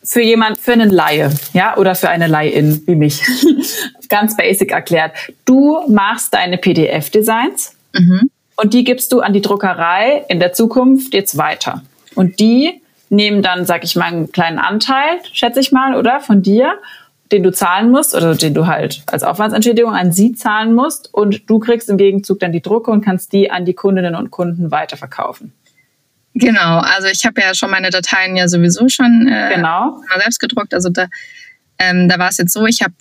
für jemand, für einen Laie, ja, oder für eine Laiein wie mich. Ganz basic erklärt. Du machst deine PDF-Designs Mhm. und die gibst du an die Druckerei in der Zukunft jetzt weiter. Und die nehmen dann, sag ich mal, einen kleinen Anteil, schätze ich mal, oder von dir, den du zahlen musst oder den du halt als Aufwandsentschädigung an sie zahlen musst und du kriegst im Gegenzug dann die Drucke und kannst die an die Kundinnen und Kunden weiterverkaufen. Genau, also ich habe ja schon meine Dateien ja sowieso schon äh, Genau. mal selbst gedruckt. Also da, ähm, da war es jetzt so, ich habe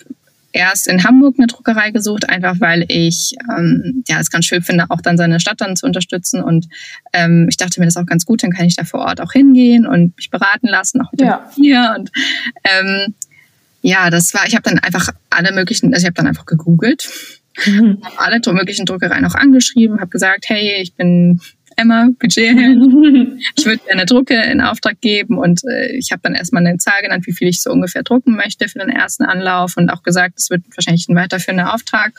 erst in Hamburg eine Druckerei gesucht, einfach weil ich ähm, ja es ganz schön finde, auch dann seine Stadt dann zu unterstützen. Und ähm, ich dachte mir das ist auch ganz gut, dann kann ich da vor Ort auch hingehen und mich beraten lassen, auch mit dem Ja. Papier. Und ähm, ja, das war, ich habe dann einfach alle möglichen, also ich habe dann einfach gegoogelt, habe alle möglichen Druckereien auch angeschrieben, habe gesagt, hey, ich bin Emma, Budget. ich würde gerne Drucke in Auftrag geben und äh, ich habe dann erstmal eine Zahl genannt, wie viel ich so ungefähr drucken möchte für den ersten Anlauf und auch gesagt, es wird wahrscheinlich ein weiterführender Auftrag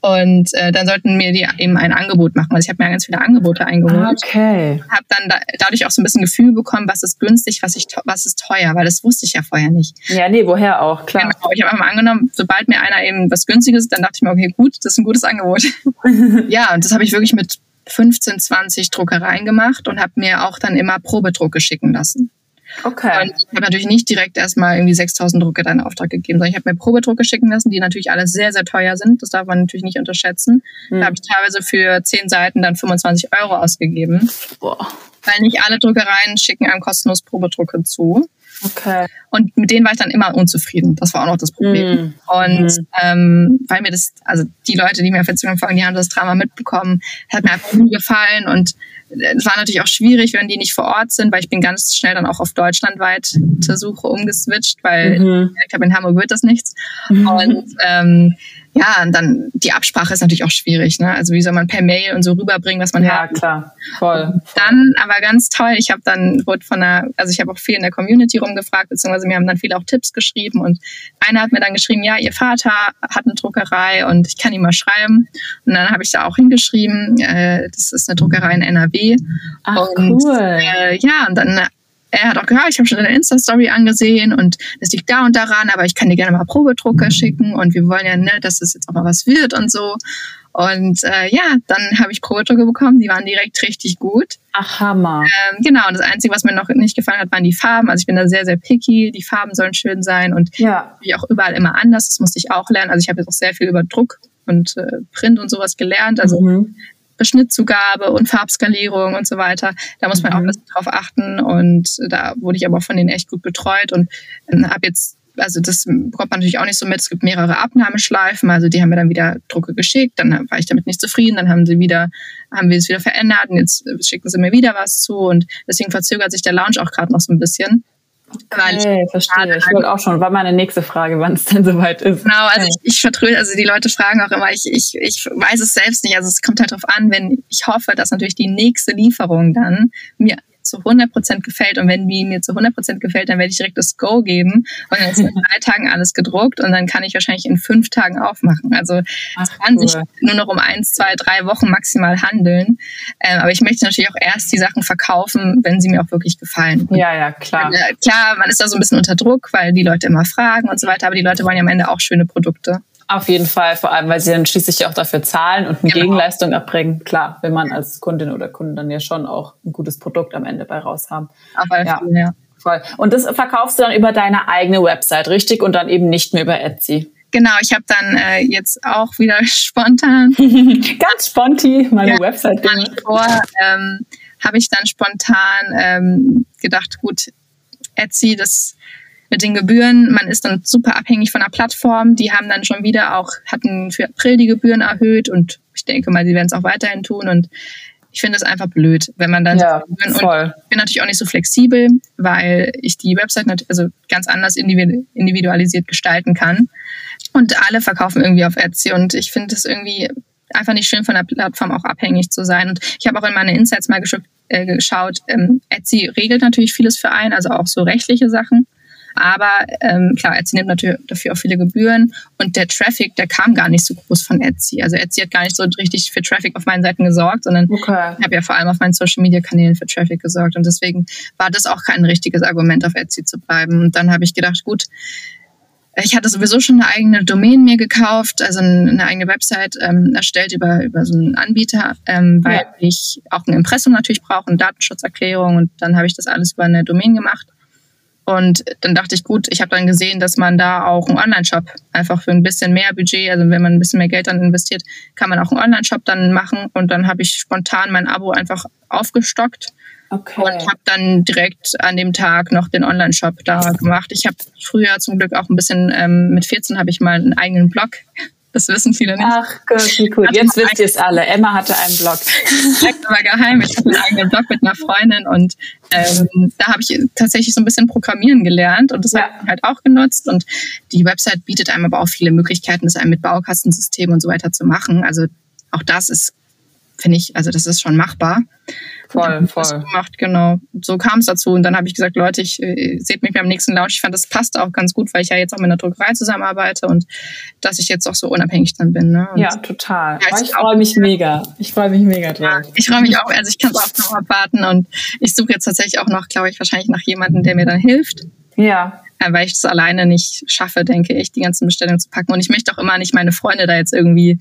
und äh, dann sollten mir die eben ein Angebot machen. Also ich habe mir ganz viele Angebote eingeholt, Okay. habe dann da, dadurch auch so ein bisschen Gefühl bekommen, was ist günstig, was, ich, was ist teuer, weil das wusste ich ja vorher nicht. Ja, nee, woher auch, klar. Genau, ich habe einfach mal angenommen, sobald mir einer eben was günstiges, dann dachte ich mir, okay, gut, das ist ein gutes Angebot. ja, und das habe ich wirklich mit 15, 20 Druckereien gemacht und habe mir auch dann immer Probedrucke schicken lassen. Okay. Und ich habe natürlich nicht direkt erstmal irgendwie 6000 Drucke dann in Auftrag gegeben, sondern ich habe mir Probedrucke schicken lassen, die natürlich alle sehr, sehr teuer sind. Das darf man natürlich nicht unterschätzen. Hm. Da habe ich teilweise für 10 Seiten dann 25 Euro ausgegeben, Boah. weil nicht alle Druckereien schicken einem kostenlos Probedrucke zu. Okay. Und mit denen war ich dann immer unzufrieden. Das war auch noch das Problem. Mhm. Und Mhm. ähm, weil mir das, also die Leute, die mir auf Instagram folgen, die haben das Drama mitbekommen, hat mir einfach nie gefallen. Und es war natürlich auch schwierig, wenn die nicht vor Ort sind, weil ich bin ganz schnell dann auch auf deutschlandweite Suche umgeswitcht, weil Mhm. ich gemerkt habe, in Hamburg wird das nichts. Und ähm, ja, und dann die Absprache ist natürlich auch schwierig. Ne? Also wie soll man per Mail und so rüberbringen, was man Ja, hat. klar. Voll. Dann aber ganz toll, ich habe dann wurde von einer, also ich habe auch viel in der Community rumgefragt, beziehungsweise mir haben dann viele auch Tipps geschrieben und einer hat mir dann geschrieben, ja, ihr Vater hat eine Druckerei und ich kann ihm mal schreiben. Und dann habe ich da auch hingeschrieben, äh, das ist eine Druckerei in NRW. Ach, und cool. äh, ja, und dann er hat auch gehört, ich habe schon deine Insta-Story angesehen und das liegt da und daran, aber ich kann dir gerne mal Probedrucker schicken und wir wollen ja, ne, dass das jetzt auch mal was wird und so. Und äh, ja, dann habe ich Probedrucke bekommen, die waren direkt richtig gut. Ach, Hammer. Ähm, genau, und das Einzige, was mir noch nicht gefallen hat, waren die Farben. Also ich bin da sehr, sehr picky. Die Farben sollen schön sein und Ja. wie auch überall immer anders. Das musste ich auch lernen. Also ich habe jetzt auch sehr viel über Druck und äh, Print und sowas gelernt. Also Mhm. Beschnittzugabe und Farbskalierung und so weiter. Da muss man auch Mhm. ein bisschen drauf achten. Und da wurde ich aber von denen echt gut betreut und äh, habe jetzt also das bekommt man natürlich auch nicht so mit. Es gibt mehrere Abnahmeschleifen, also die haben mir dann wieder Drucke geschickt, dann war ich damit nicht zufrieden, dann haben sie wieder, haben wir es wieder verändert und jetzt schicken sie mir wieder was zu und deswegen verzögert sich der Launch auch gerade noch so ein bisschen. Weil ich Okay, verstehe. Ich wollte auch schon, war meine nächste Frage, wann es denn soweit ist. Genau, also ich, ich vertröde, also die Leute fragen auch immer, ich, ich, ich weiß es selbst nicht. Also es kommt halt drauf an, wenn ich hoffe, dass natürlich die nächste Lieferung dann mir zu 100 Prozent gefällt und wenn die mir zu 100 Prozent gefällt, dann werde ich direkt das Go geben und dann ist in drei Tagen alles gedruckt und dann kann ich wahrscheinlich in fünf Tagen aufmachen. Also es kann cool. sich nur noch um eins, zwei, drei Wochen maximal handeln. Ähm, aber ich möchte natürlich auch erst die Sachen verkaufen, wenn sie mir auch wirklich gefallen. Ja, ja, klar. äh, klar, man ist da so ein bisschen unter Druck, weil die Leute immer fragen und so weiter, aber die Leute wollen ja am Ende auch schöne Produkte. Auf jeden Fall, vor allem, weil sie dann schließlich auch dafür zahlen und eine genau. Gegenleistung erbringen. Klar, will man als Kundin oder Kunden dann ja schon auch ein gutes Produkt am Ende bei raus haben. Aber ja. ja. Voll. Und das verkaufst du dann über deine eigene Website, richtig? Und dann eben nicht mehr über Etsy. Genau, ich habe dann äh, jetzt auch wieder spontan. Ganz sponti meine ja, Website gemacht. Vor ähm, habe ich dann spontan ähm, gedacht, gut, Etsy, das mit den Gebühren. Man ist dann super abhängig von der Plattform. Die haben dann schon wieder auch, hatten für April die Gebühren erhöht und ich denke mal, sie werden es auch weiterhin tun und ich finde es einfach blöd, wenn man dann ja, voll. ich bin natürlich auch nicht so flexibel, weil ich die Website also ganz anders individualisiert gestalten kann. Und alle verkaufen irgendwie auf Etsy und ich finde es irgendwie einfach nicht schön von der Plattform auch abhängig zu sein. Und ich habe auch in meine Insights mal äh, geschaut, ähm, Etsy regelt natürlich vieles für einen, also auch so rechtliche Sachen. Aber ähm, klar, Etsy nimmt natürlich dafür auch viele Gebühren und der Traffic, der kam gar nicht so groß von Etsy. Also Etsy hat gar nicht so richtig für Traffic auf meinen Seiten gesorgt, sondern okay. ich habe ja vor allem auf meinen Social Media Kanälen für Traffic gesorgt und deswegen war das auch kein richtiges Argument, auf Etsy zu bleiben. Und dann habe ich gedacht, gut, ich hatte sowieso schon eine eigene Domain mir gekauft, also eine eigene Website ähm, erstellt über, über so einen Anbieter, ähm, weil ja. ich auch ein Impressum natürlich brauche, eine Datenschutzerklärung und dann habe ich das alles über eine Domain gemacht. Und dann dachte ich, gut, ich habe dann gesehen, dass man da auch einen Online-Shop einfach für ein bisschen mehr Budget, also wenn man ein bisschen mehr Geld dann investiert, kann man auch einen Online-Shop dann machen. Und dann habe ich spontan mein Abo einfach aufgestockt okay. und habe dann direkt an dem Tag noch den Online-Shop da gemacht. Ich habe früher zum Glück auch ein bisschen, ähm, mit 14 habe ich mal einen eigenen Blog das wissen viele nicht. Ach Gott, wie cool. Jetzt wisst ihr es alle. Emma hatte einen Blog. Direkt aber geheim. Ich hatte einen eigenen Blog mit einer Freundin und ähm, da habe ich tatsächlich so ein bisschen Programmieren gelernt und das ja. habe ich halt auch genutzt. Und die Website bietet einem aber auch viele Möglichkeiten, das einem mit Baukastensystem und so weiter zu machen. Also auch das ist, finde ich, also das ist schon machbar. Voll, voll. gemacht, genau. So kam es dazu. Und dann habe ich gesagt, Leute, ich äh, seht mich beim nächsten Launch. Ich fand, das passt auch ganz gut, weil ich ja jetzt auch mit einer Druckerei zusammenarbeite und dass ich jetzt auch so unabhängig dann bin. Ne? ja, total. Ja, ich freue mich mega. Ich freue mich mega drauf. Ja, ich freue mich auch. Also ich kann es auch noch abwarten. Und ich suche jetzt tatsächlich auch noch, glaube ich, wahrscheinlich nach jemandem, der mir dann hilft. Ja. ja. Weil ich es alleine nicht schaffe, denke ich, die ganzen Bestellungen zu packen. Und ich möchte auch immer nicht meine Freunde da jetzt irgendwie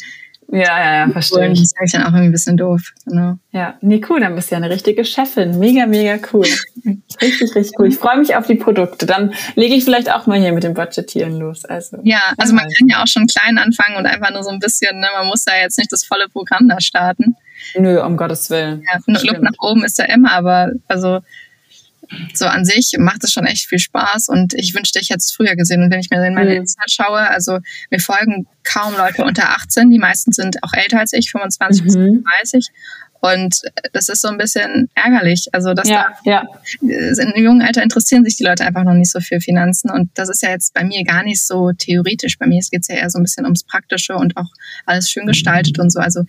ja, ja, ja, verstehe ich. Das ist dann auch irgendwie ein bisschen doof. Genau. Ja, nee, cool, dann bist du ja eine richtige Chefin. Mega, mega cool. richtig, richtig cool. Ich freue mich auf die Produkte. Dann lege ich vielleicht auch mal hier mit dem Budgetieren los. Also, ja, also man kann ja auch schon klein anfangen und einfach nur so ein bisschen, ne, man muss ja jetzt nicht das volle Programm da starten. Nö, um Gottes Willen. Ja, Luft nach oben ist ja immer, aber also so an sich macht es schon echt viel Spaß und ich wünschte, ich hätte es früher gesehen. Und wenn ich mir in meine mhm. Insta schaue, also mir folgen kaum Leute unter 18, die meisten sind auch älter als ich, 25 mhm. bis 30. Und das ist so ein bisschen ärgerlich. Also, dass ja, da ja. im jungen Alter interessieren sich die Leute einfach noch nicht so für Finanzen. Und das ist ja jetzt bei mir gar nicht so theoretisch. Bei mir geht es ja eher so ein bisschen ums Praktische und auch alles schön gestaltet und so. Also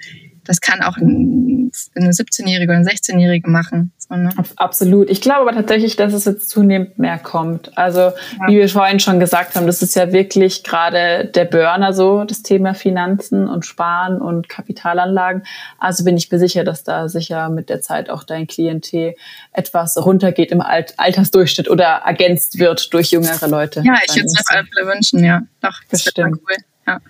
das kann auch eine 17-Jährige oder eine 16-Jährige machen. So, ne? Absolut. Ich glaube aber tatsächlich, dass es jetzt zunehmend mehr kommt. Also, ja. wie wir vorhin schon gesagt haben, das ist ja wirklich gerade der Burner so, das Thema Finanzen und Sparen und Kapitalanlagen. Also bin ich mir sicher, dass da sicher mit der Zeit auch dein Klientel etwas runtergeht im Alt Altersdurchschnitt oder ergänzt wird durch jüngere Leute. Ja, ich würde es auf alle Fälle wünschen, ja. Doch, das Bestimmt. Cool. Ja.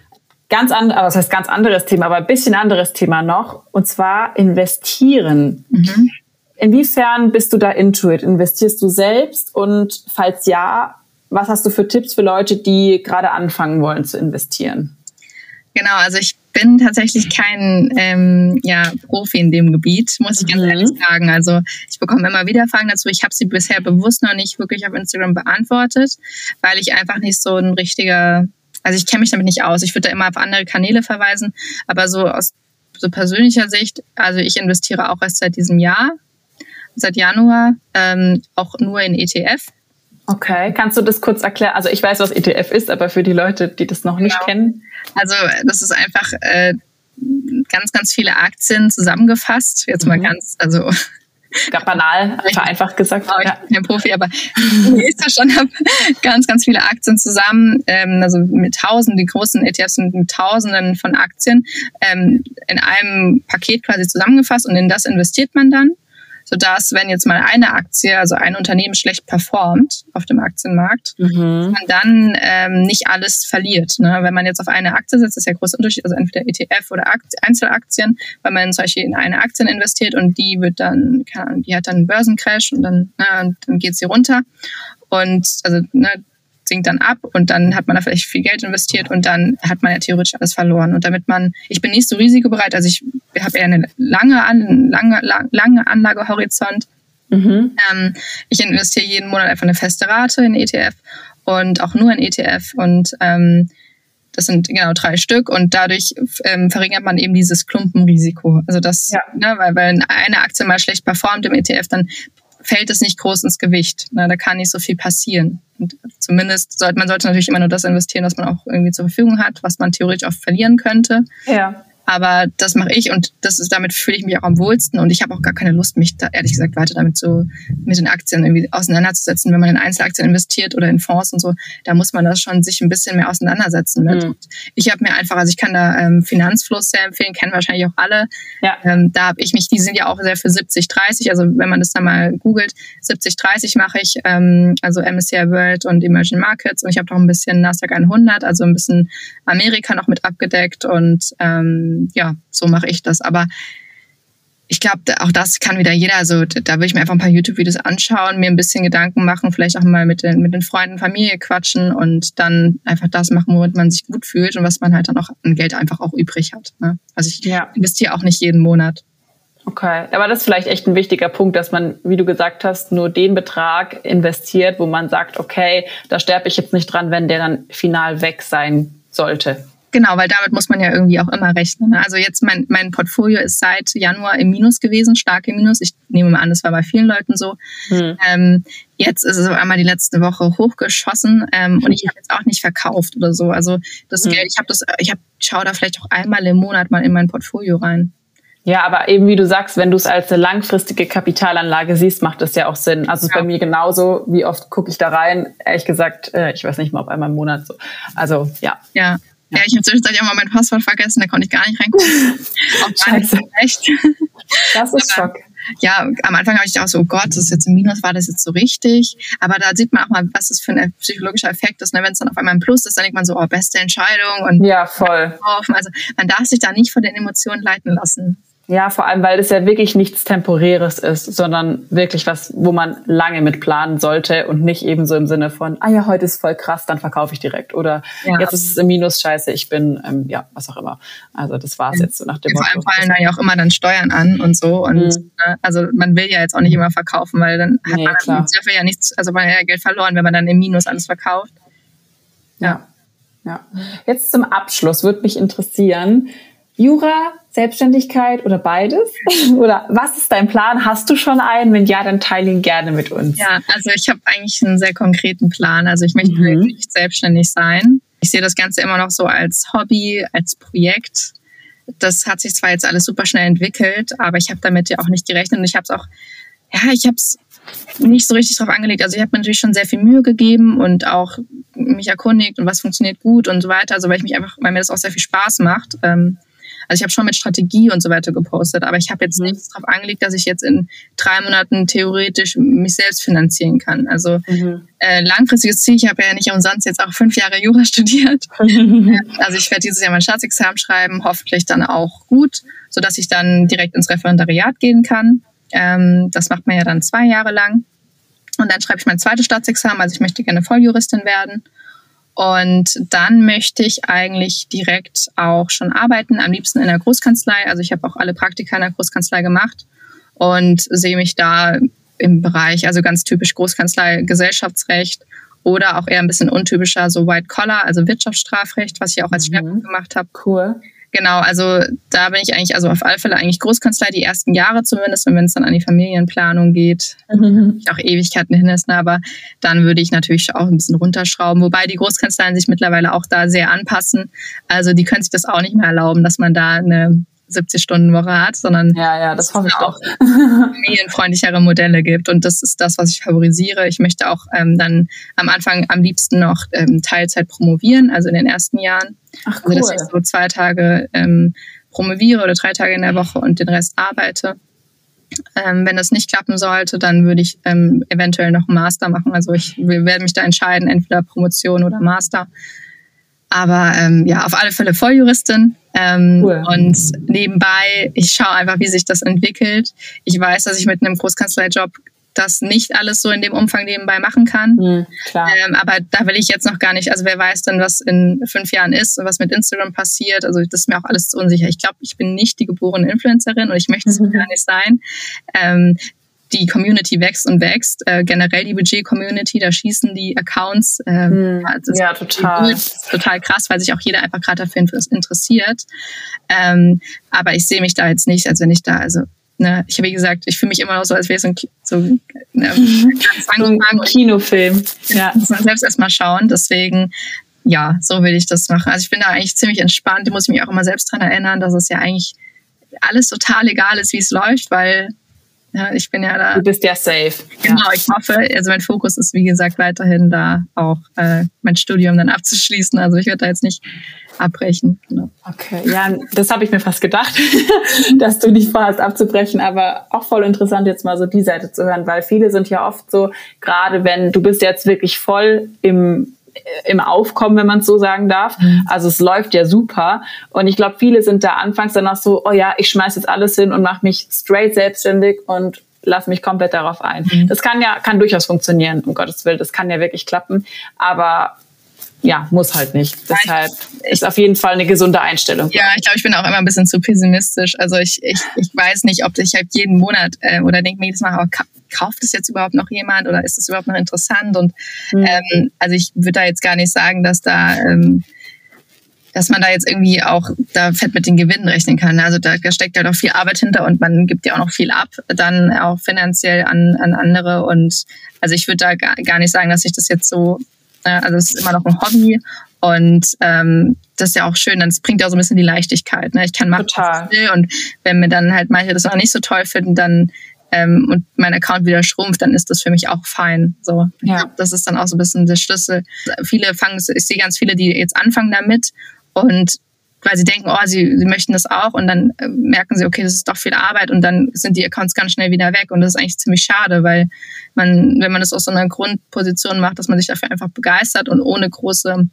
Ganz anderes, das heißt ganz anderes Thema, aber ein bisschen anderes Thema noch. Und zwar investieren. Mhm. Inwiefern bist du da Intuit? Investierst du selbst? Und falls ja, was hast du für Tipps für Leute, die gerade anfangen wollen zu investieren? Genau, also ich bin tatsächlich kein ähm, ja, Profi in dem Gebiet, muss ich ganz mhm. ehrlich sagen. Also ich bekomme immer wieder Fragen dazu. Ich habe sie bisher bewusst noch nicht wirklich auf Instagram beantwortet, weil ich einfach nicht so ein richtiger also ich kenne mich damit nicht aus. Ich würde da immer auf andere Kanäle verweisen. Aber so aus so persönlicher Sicht, also ich investiere auch erst seit diesem Jahr, seit Januar, ähm, auch nur in ETF. Okay, kannst du das kurz erklären? Also ich weiß, was ETF ist, aber für die Leute, die das noch nicht genau. kennen. Also das ist einfach äh, ganz, ganz viele Aktien zusammengefasst. Jetzt mhm. mal ganz, also banal, vereinfacht gesagt. Genau, ich bin kein Profi, aber ich ist ja schon habe ganz, ganz viele Aktien zusammen, ähm, also mit tausenden, die großen ETFs sind mit tausenden von Aktien ähm, in einem Paket quasi zusammengefasst und in das investiert man dann sodass, wenn jetzt mal eine Aktie, also ein Unternehmen schlecht performt auf dem Aktienmarkt, mhm. man dann ähm, nicht alles verliert. Ne? Wenn man jetzt auf eine Aktie setzt, ist ja großer Unterschied, also entweder ETF oder Aktien, Einzelaktien, weil man zum Beispiel in eine Aktie investiert und die wird dann, keine Ahnung, die hat dann einen Börsencrash und dann, na, ne, dann geht sie runter. Und also ne, sinkt dann ab und dann hat man da vielleicht viel Geld investiert und dann hat man ja theoretisch alles verloren. Und damit man, ich bin nicht so risikobereit, also ich habe eher eine lange, an, lange, lange Anlagehorizont. Mhm. Ähm, ich investiere jeden Monat einfach eine feste Rate in ETF und auch nur in ETF und ähm, das sind genau drei Stück und dadurch ähm, verringert man eben dieses Klumpenrisiko. Also das, ja. ne, weil wenn eine Aktie mal schlecht performt im ETF, dann fällt es nicht groß ins Gewicht. Ne? Da kann nicht so viel passieren. Und zumindest sollte man sollte natürlich immer nur das investieren, was man auch irgendwie zur Verfügung hat, was man theoretisch auch verlieren könnte. Ja. Aber das mache ich und das ist, damit fühle ich mich auch am wohlsten und ich habe auch gar keine Lust, mich da ehrlich gesagt weiter damit so mit den Aktien irgendwie auseinanderzusetzen. Wenn man in Einzelaktien investiert oder in Fonds und so, da muss man das schon sich ein bisschen mehr auseinandersetzen mit. Mhm. Ich habe mir einfach, also ich kann da ähm, Finanzfluss sehr empfehlen, kennen wahrscheinlich auch alle. Ja. Ähm, da habe ich mich, die sind ja auch sehr für 70, 30, also wenn man das dann mal googelt, 70, 30 mache ich, ähm, also MSCI World und Emerging Markets und ich habe noch ein bisschen Nasdaq 100, also ein bisschen Amerika noch mit abgedeckt und ähm, ja, so mache ich das. Aber ich glaube, auch das kann wieder jeder. Also da will ich mir einfach ein paar YouTube-Videos anschauen, mir ein bisschen Gedanken machen, vielleicht auch mal mit den, mit den Freunden, Familie quatschen und dann einfach das machen, womit man sich gut fühlt und was man halt dann auch an Geld einfach auch übrig hat. Ne? Also ich ja. investiere auch nicht jeden Monat. Okay, aber das ist vielleicht echt ein wichtiger Punkt, dass man, wie du gesagt hast, nur den Betrag investiert, wo man sagt, okay, da sterbe ich jetzt nicht dran, wenn der dann final weg sein sollte. Genau, weil damit muss man ja irgendwie auch immer rechnen. Ne? Also jetzt mein, mein Portfolio ist seit Januar im Minus gewesen, stark im Minus. Ich nehme mal an, das war bei vielen Leuten so. Hm. Ähm, jetzt ist es auf einmal die letzte Woche hochgeschossen ähm, und ich habe jetzt auch nicht verkauft oder so. Also das hm. Geld, ich habe das, ich habe schaue da vielleicht auch einmal im Monat mal in mein Portfolio rein. Ja, aber eben wie du sagst, wenn du es als eine langfristige Kapitalanlage siehst, macht das ja auch Sinn. Also ja. bei mir genauso. Wie oft gucke ich da rein? Ehrlich gesagt, äh, ich weiß nicht mal, auf einmal im Monat so. Also ja. Ja, ja, ich habe zwischenzeitlich auch mal mein Passwort vergessen, da konnte ich gar nicht reingucken. auch Scheiße. Echt. Das ist Schock. Ja, am Anfang habe ich auch so, oh Gott, das ist jetzt ein Minus, war das jetzt so richtig? Aber da sieht man auch mal, was das für ein psychologischer Effekt ist. Ne? Wenn es dann auf einmal ein Plus ist, dann denkt man so, oh, beste Entscheidung. Und ja, voll. Also man darf sich da nicht von den Emotionen leiten lassen. Ja, vor allem, weil es ja wirklich nichts Temporäres ist, sondern wirklich was, wo man lange mit planen sollte und nicht eben so im Sinne von, ah ja, heute ist voll krass, dann verkaufe ich direkt. Oder ja. jetzt ist es im Minus scheiße, ich bin, ähm, ja, was auch immer. Also das war es jetzt so nach dem Vor allem fallen da ja auch immer dann Steuern an und so. Und mhm. ne, also man will ja jetzt auch nicht immer verkaufen, weil dann hat nee, man klar. dafür ja nichts, also man hat ja Geld verloren, wenn man dann im Minus alles verkauft. Ja. Ja. Jetzt zum Abschluss würde mich interessieren, Jura, Selbstständigkeit oder beides? oder was ist dein Plan? Hast du schon einen? Wenn ja, dann teile ihn gerne mit uns. Ja, also ich habe eigentlich einen sehr konkreten Plan. Also ich möchte mhm. wirklich selbstständig sein. Ich sehe das Ganze immer noch so als Hobby, als Projekt. Das hat sich zwar jetzt alles super schnell entwickelt, aber ich habe damit ja auch nicht gerechnet und ich habe es auch, ja, ich habe es nicht so richtig drauf angelegt. Also ich habe mir natürlich schon sehr viel Mühe gegeben und auch mich erkundigt und was funktioniert gut und so weiter. Also weil ich mich einfach, weil mir das auch sehr viel Spaß macht. Ähm, also ich habe schon mit Strategie und so weiter gepostet, aber ich habe jetzt mhm. nichts darauf angelegt, dass ich jetzt in drei Monaten theoretisch mich selbst finanzieren kann. Also mhm. äh, langfristiges Ziel, ich habe ja nicht umsonst jetzt auch fünf Jahre Jura studiert. also ich werde dieses Jahr mein Staatsexamen schreiben, hoffentlich dann auch gut, sodass ich dann direkt ins Referendariat gehen kann. Ähm, das macht man ja dann zwei Jahre lang. Und dann schreibe ich mein zweites Staatsexamen, also ich möchte gerne Volljuristin werden. Und dann möchte ich eigentlich direkt auch schon arbeiten, am liebsten in der Großkanzlei. Also ich habe auch alle Praktika in der Großkanzlei gemacht und sehe mich da im Bereich, also ganz typisch Großkanzlei, Gesellschaftsrecht oder auch eher ein bisschen untypischer, so White Collar, also Wirtschaftsstrafrecht, was ich auch als mhm. Schwerpunkt gemacht habe. Cool. Genau, also da bin ich eigentlich, also auf alle Fälle eigentlich Großkanzlei, die ersten Jahre zumindest, und wenn es dann an die Familienplanung geht, mhm. auch Ewigkeiten hin ist, ne, aber dann würde ich natürlich auch ein bisschen runterschrauben, wobei die Großkanzleien sich mittlerweile auch da sehr anpassen. Also die können sich das auch nicht mehr erlauben, dass man da eine 70-Stunden-Woche hat, sondern ja, ja, das hoffe ich auch familienfreundlichere Modelle gibt. Und das ist das, was ich favorisiere. Ich möchte auch ähm, dann am Anfang am liebsten noch ähm, Teilzeit promovieren, also in den ersten Jahren. Ach, cool. Also dass ich so zwei Tage ähm, promoviere oder drei Tage in der Woche und den Rest arbeite. Ähm, wenn das nicht klappen sollte, dann würde ich ähm, eventuell noch einen Master machen. Also ich werde mich da entscheiden, entweder Promotion oder Master. Aber ähm, ja, auf alle Fälle Volljuristin. Ähm, cool. Und nebenbei, ich schaue einfach, wie sich das entwickelt. Ich weiß, dass ich mit einem Großkanzleijob das nicht alles so in dem Umfang nebenbei machen kann. Mhm, ähm, aber da will ich jetzt noch gar nicht, also wer weiß denn, was in fünf Jahren ist und was mit Instagram passiert. Also das ist mir auch alles zu unsicher. Ich glaube, ich bin nicht die geborene Influencerin und ich möchte es mhm. gar nicht sein. Ähm, die Community wächst und wächst. Äh, generell die Budget-Community, da schießen die Accounts. Äh, hm, ja, total. Total krass, weil sich auch jeder einfach gerade dafür interessiert. Ähm, aber ich sehe mich da jetzt nicht, als wenn ich da, also Ne, ich habe wie gesagt, ich fühle mich immer noch so, als wäre es so ein, so, ne, so ein Kinofilm. Ja, muss man selbst erstmal schauen. Deswegen, ja, so will ich das machen. Also ich bin da eigentlich ziemlich entspannt. Ich muss mich auch immer selbst dran erinnern, dass es ja eigentlich alles total egal ist, wie es läuft, weil ja, ich bin ja da. Du bist ja safe. Genau, ja. ich hoffe, also mein Fokus ist wie gesagt weiterhin da auch äh, mein Studium dann abzuschließen. Also ich werde da jetzt nicht abbrechen. Genau. Okay, ja, das habe ich mir fast gedacht, dass du nicht vorhast abzubrechen, aber auch voll interessant jetzt mal so die Seite zu hören, weil viele sind ja oft so, gerade wenn du bist jetzt wirklich voll im im Aufkommen, wenn man es so sagen darf. Mhm. Also es läuft ja super. Und ich glaube, viele sind da anfangs dann auch so, oh ja, ich schmeiß jetzt alles hin und mache mich straight selbstständig und lass mich komplett darauf ein. Mhm. Das kann ja, kann durchaus funktionieren, um Gottes Willen. Das kann ja wirklich klappen. Aber ja, muss halt nicht. Deshalb ist auf jeden Fall eine gesunde Einstellung. Ja, ich glaube, ich bin auch immer ein bisschen zu pessimistisch. Also ich, ich, ich weiß nicht, ob ich halt jeden Monat äh, oder denke mir jedes Mal, oh, kauft es jetzt überhaupt noch jemand oder ist es überhaupt noch interessant? Und mhm. ähm, also ich würde da jetzt gar nicht sagen, dass da ähm, dass man da jetzt irgendwie auch da fett mit den Gewinnen rechnen kann. Also da, steckt halt auch viel Arbeit hinter und man gibt ja auch noch viel ab, dann auch finanziell an, an andere. Und also ich würde da gar, gar nicht sagen, dass ich das jetzt so Ne? Also es ist immer noch ein Hobby und ähm, das ist ja auch schön, das bringt ja auch so ein bisschen die Leichtigkeit. Ne? Ich kann machen, Total. was ich will und wenn mir dann halt manche das noch nicht so toll finden, dann ähm, und mein Account wieder schrumpft, dann ist das für mich auch fein. So, ja. das ist dann auch so ein bisschen der Schlüssel. Viele fangen, ich sehe ganz viele, die jetzt anfangen damit und weil sie denken, oh, sie, sie möchten das auch. Und dann äh, merken sie, okay, das ist doch viel Arbeit. Und dann sind die Accounts ganz schnell wieder weg. Und das ist eigentlich ziemlich schade, weil man, wenn man das aus so einer Grundposition macht, dass man sich dafür einfach begeistert und ohne große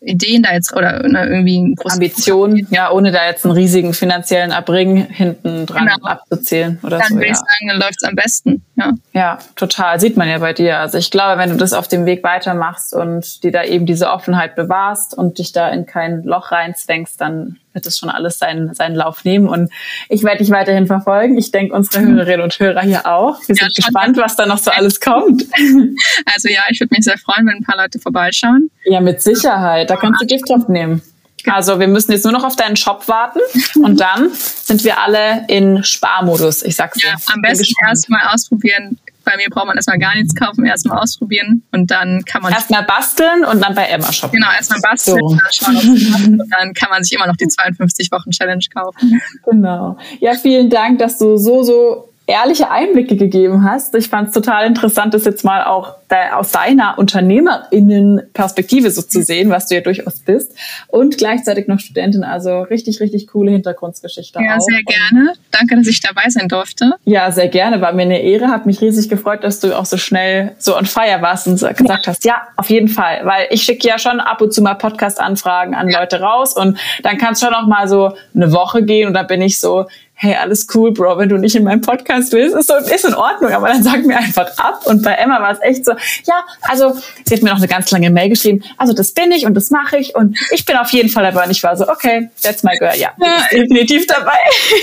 Ideen da jetzt oder ne, irgendwie Ambitionen, ja, ohne da jetzt einen riesigen finanziellen Abbring hinten dran genau. abzuzählen oder dann so. Dann würde ja. ich sagen, dann läuft es am besten. Ja. ja, total. Sieht man ja bei dir. Also ich glaube, wenn du das auf dem Weg weitermachst und dir da eben diese Offenheit bewahrst und dich da in kein Loch reinzwängst, dann wird es schon alles seinen, seinen Lauf nehmen. Und ich werde dich weiterhin verfolgen. Ich denke, unsere Hörerinnen und Hörer hier auch. Wir ja, sind gespannt, was da noch so alles kommt. Also ja, ich würde mich sehr freuen, wenn ein paar Leute vorbeischauen. Ja, mit Sicherheit. Da kannst du Gift drauf nehmen. Also wir müssen jetzt nur noch auf deinen Shop warten und dann sind wir alle in Sparmodus. Ich sag's dir. Ja, am besten erstmal ausprobieren, bei mir braucht man erstmal gar nichts kaufen, erstmal ausprobieren und dann kann man. Erstmal basteln und dann bei Emma shoppen. Genau, erstmal basteln so. dann schauen, und dann kann man sich immer noch die 52 Wochen Challenge kaufen. Genau. Ja, vielen Dank, dass du so, so ehrliche Einblicke gegeben hast. Ich fand es total interessant, das jetzt mal auch aus deiner Unternehmerinnenperspektive so zu sehen, was du ja durchaus bist. Und gleichzeitig noch Studentin, also richtig, richtig coole Hintergrundgeschichte. Ja, auch. sehr gerne. Danke, dass ich dabei sein durfte. Ja, sehr gerne. War mir eine Ehre. Hat mich riesig gefreut, dass du auch so schnell so on fire warst und gesagt ja. hast, ja, auf jeden Fall. Weil ich schicke ja schon ab und zu mal Podcast-Anfragen an ja. Leute raus und dann kann es schon auch mal so eine Woche gehen und dann bin ich so, hey, alles cool, Bro, wenn du nicht in meinem Podcast willst, ist, so, ist in Ordnung, aber dann sag mir einfach ab. Und bei Emma war es echt so, ja, also sie hat mir noch eine ganz lange Mail geschrieben, also das bin ich und das mache ich und ich bin auf jeden Fall dabei. Und ich war so, okay, that's my girl, ja, ja definitiv dabei.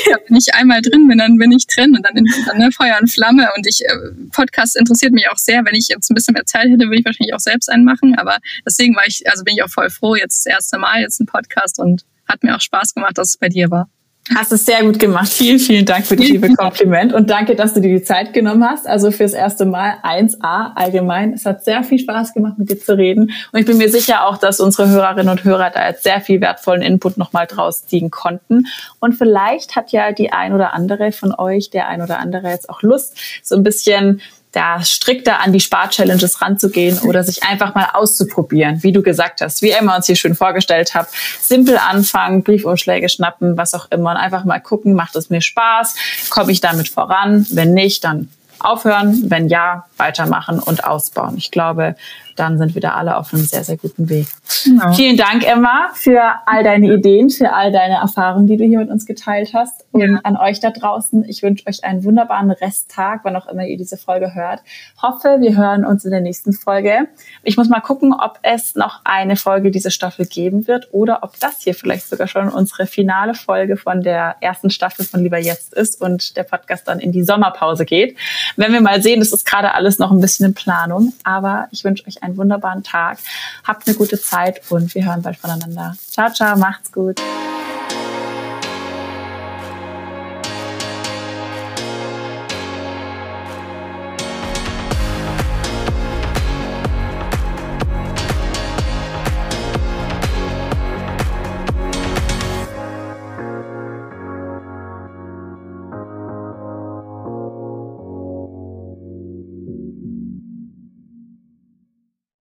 Ja, wenn ich einmal drin bin, dann bin ich drin und dann, in, dann ne, Feuer und Flamme. Und ich, äh, Podcast interessiert mich auch sehr. Wenn ich jetzt ein bisschen mehr Zeit hätte, würde ich wahrscheinlich auch selbst einen machen. Aber deswegen war ich, also bin ich auch voll froh, jetzt das erste Mal jetzt ein Podcast und hat mir auch Spaß gemacht, dass es bei dir war. Hast es sehr gut gemacht. Vielen, vielen Dank für das liebe Kompliment und danke, dass du dir die Zeit genommen hast. Also fürs erste Mal 1A allgemein. Es hat sehr viel Spaß gemacht, mit dir zu reden. Und ich bin mir sicher auch, dass unsere Hörerinnen und Hörer da jetzt sehr viel wertvollen Input nochmal draus ziehen konnten. Und vielleicht hat ja die ein oder andere von euch, der ein oder andere jetzt auch Lust, so ein bisschen da strikter an die Spar-Challenges ranzugehen oder sich einfach mal auszuprobieren, wie du gesagt hast, wie Emma uns hier schön vorgestellt hat. Simpel anfangen, Briefumschläge schnappen, was auch immer und einfach mal gucken, macht es mir Spaß, komme ich damit voran, wenn nicht, dann aufhören, wenn ja, weitermachen und ausbauen. Ich glaube, dann sind wir da alle auf einem sehr, sehr guten Weg. Genau. Vielen Dank, Emma, für all deine Ideen, für all deine Erfahrungen, die du hier mit uns geteilt hast. Und ja. an euch da draußen, ich wünsche euch einen wunderbaren Resttag, wann auch immer ihr diese Folge hört. Hoffe, wir hören uns in der nächsten Folge. Ich muss mal gucken, ob es noch eine Folge dieser Staffel geben wird oder ob das hier vielleicht sogar schon unsere finale Folge von der ersten Staffel von Lieber Jetzt ist und der Podcast dann in die Sommerpause geht. Wenn wir mal sehen, das ist gerade alles noch ein bisschen in Planung, aber ich wünsche euch einen wunderbaren Tag. Habt eine gute Zeit und wir hören bald voneinander. Ciao, ciao, macht's gut.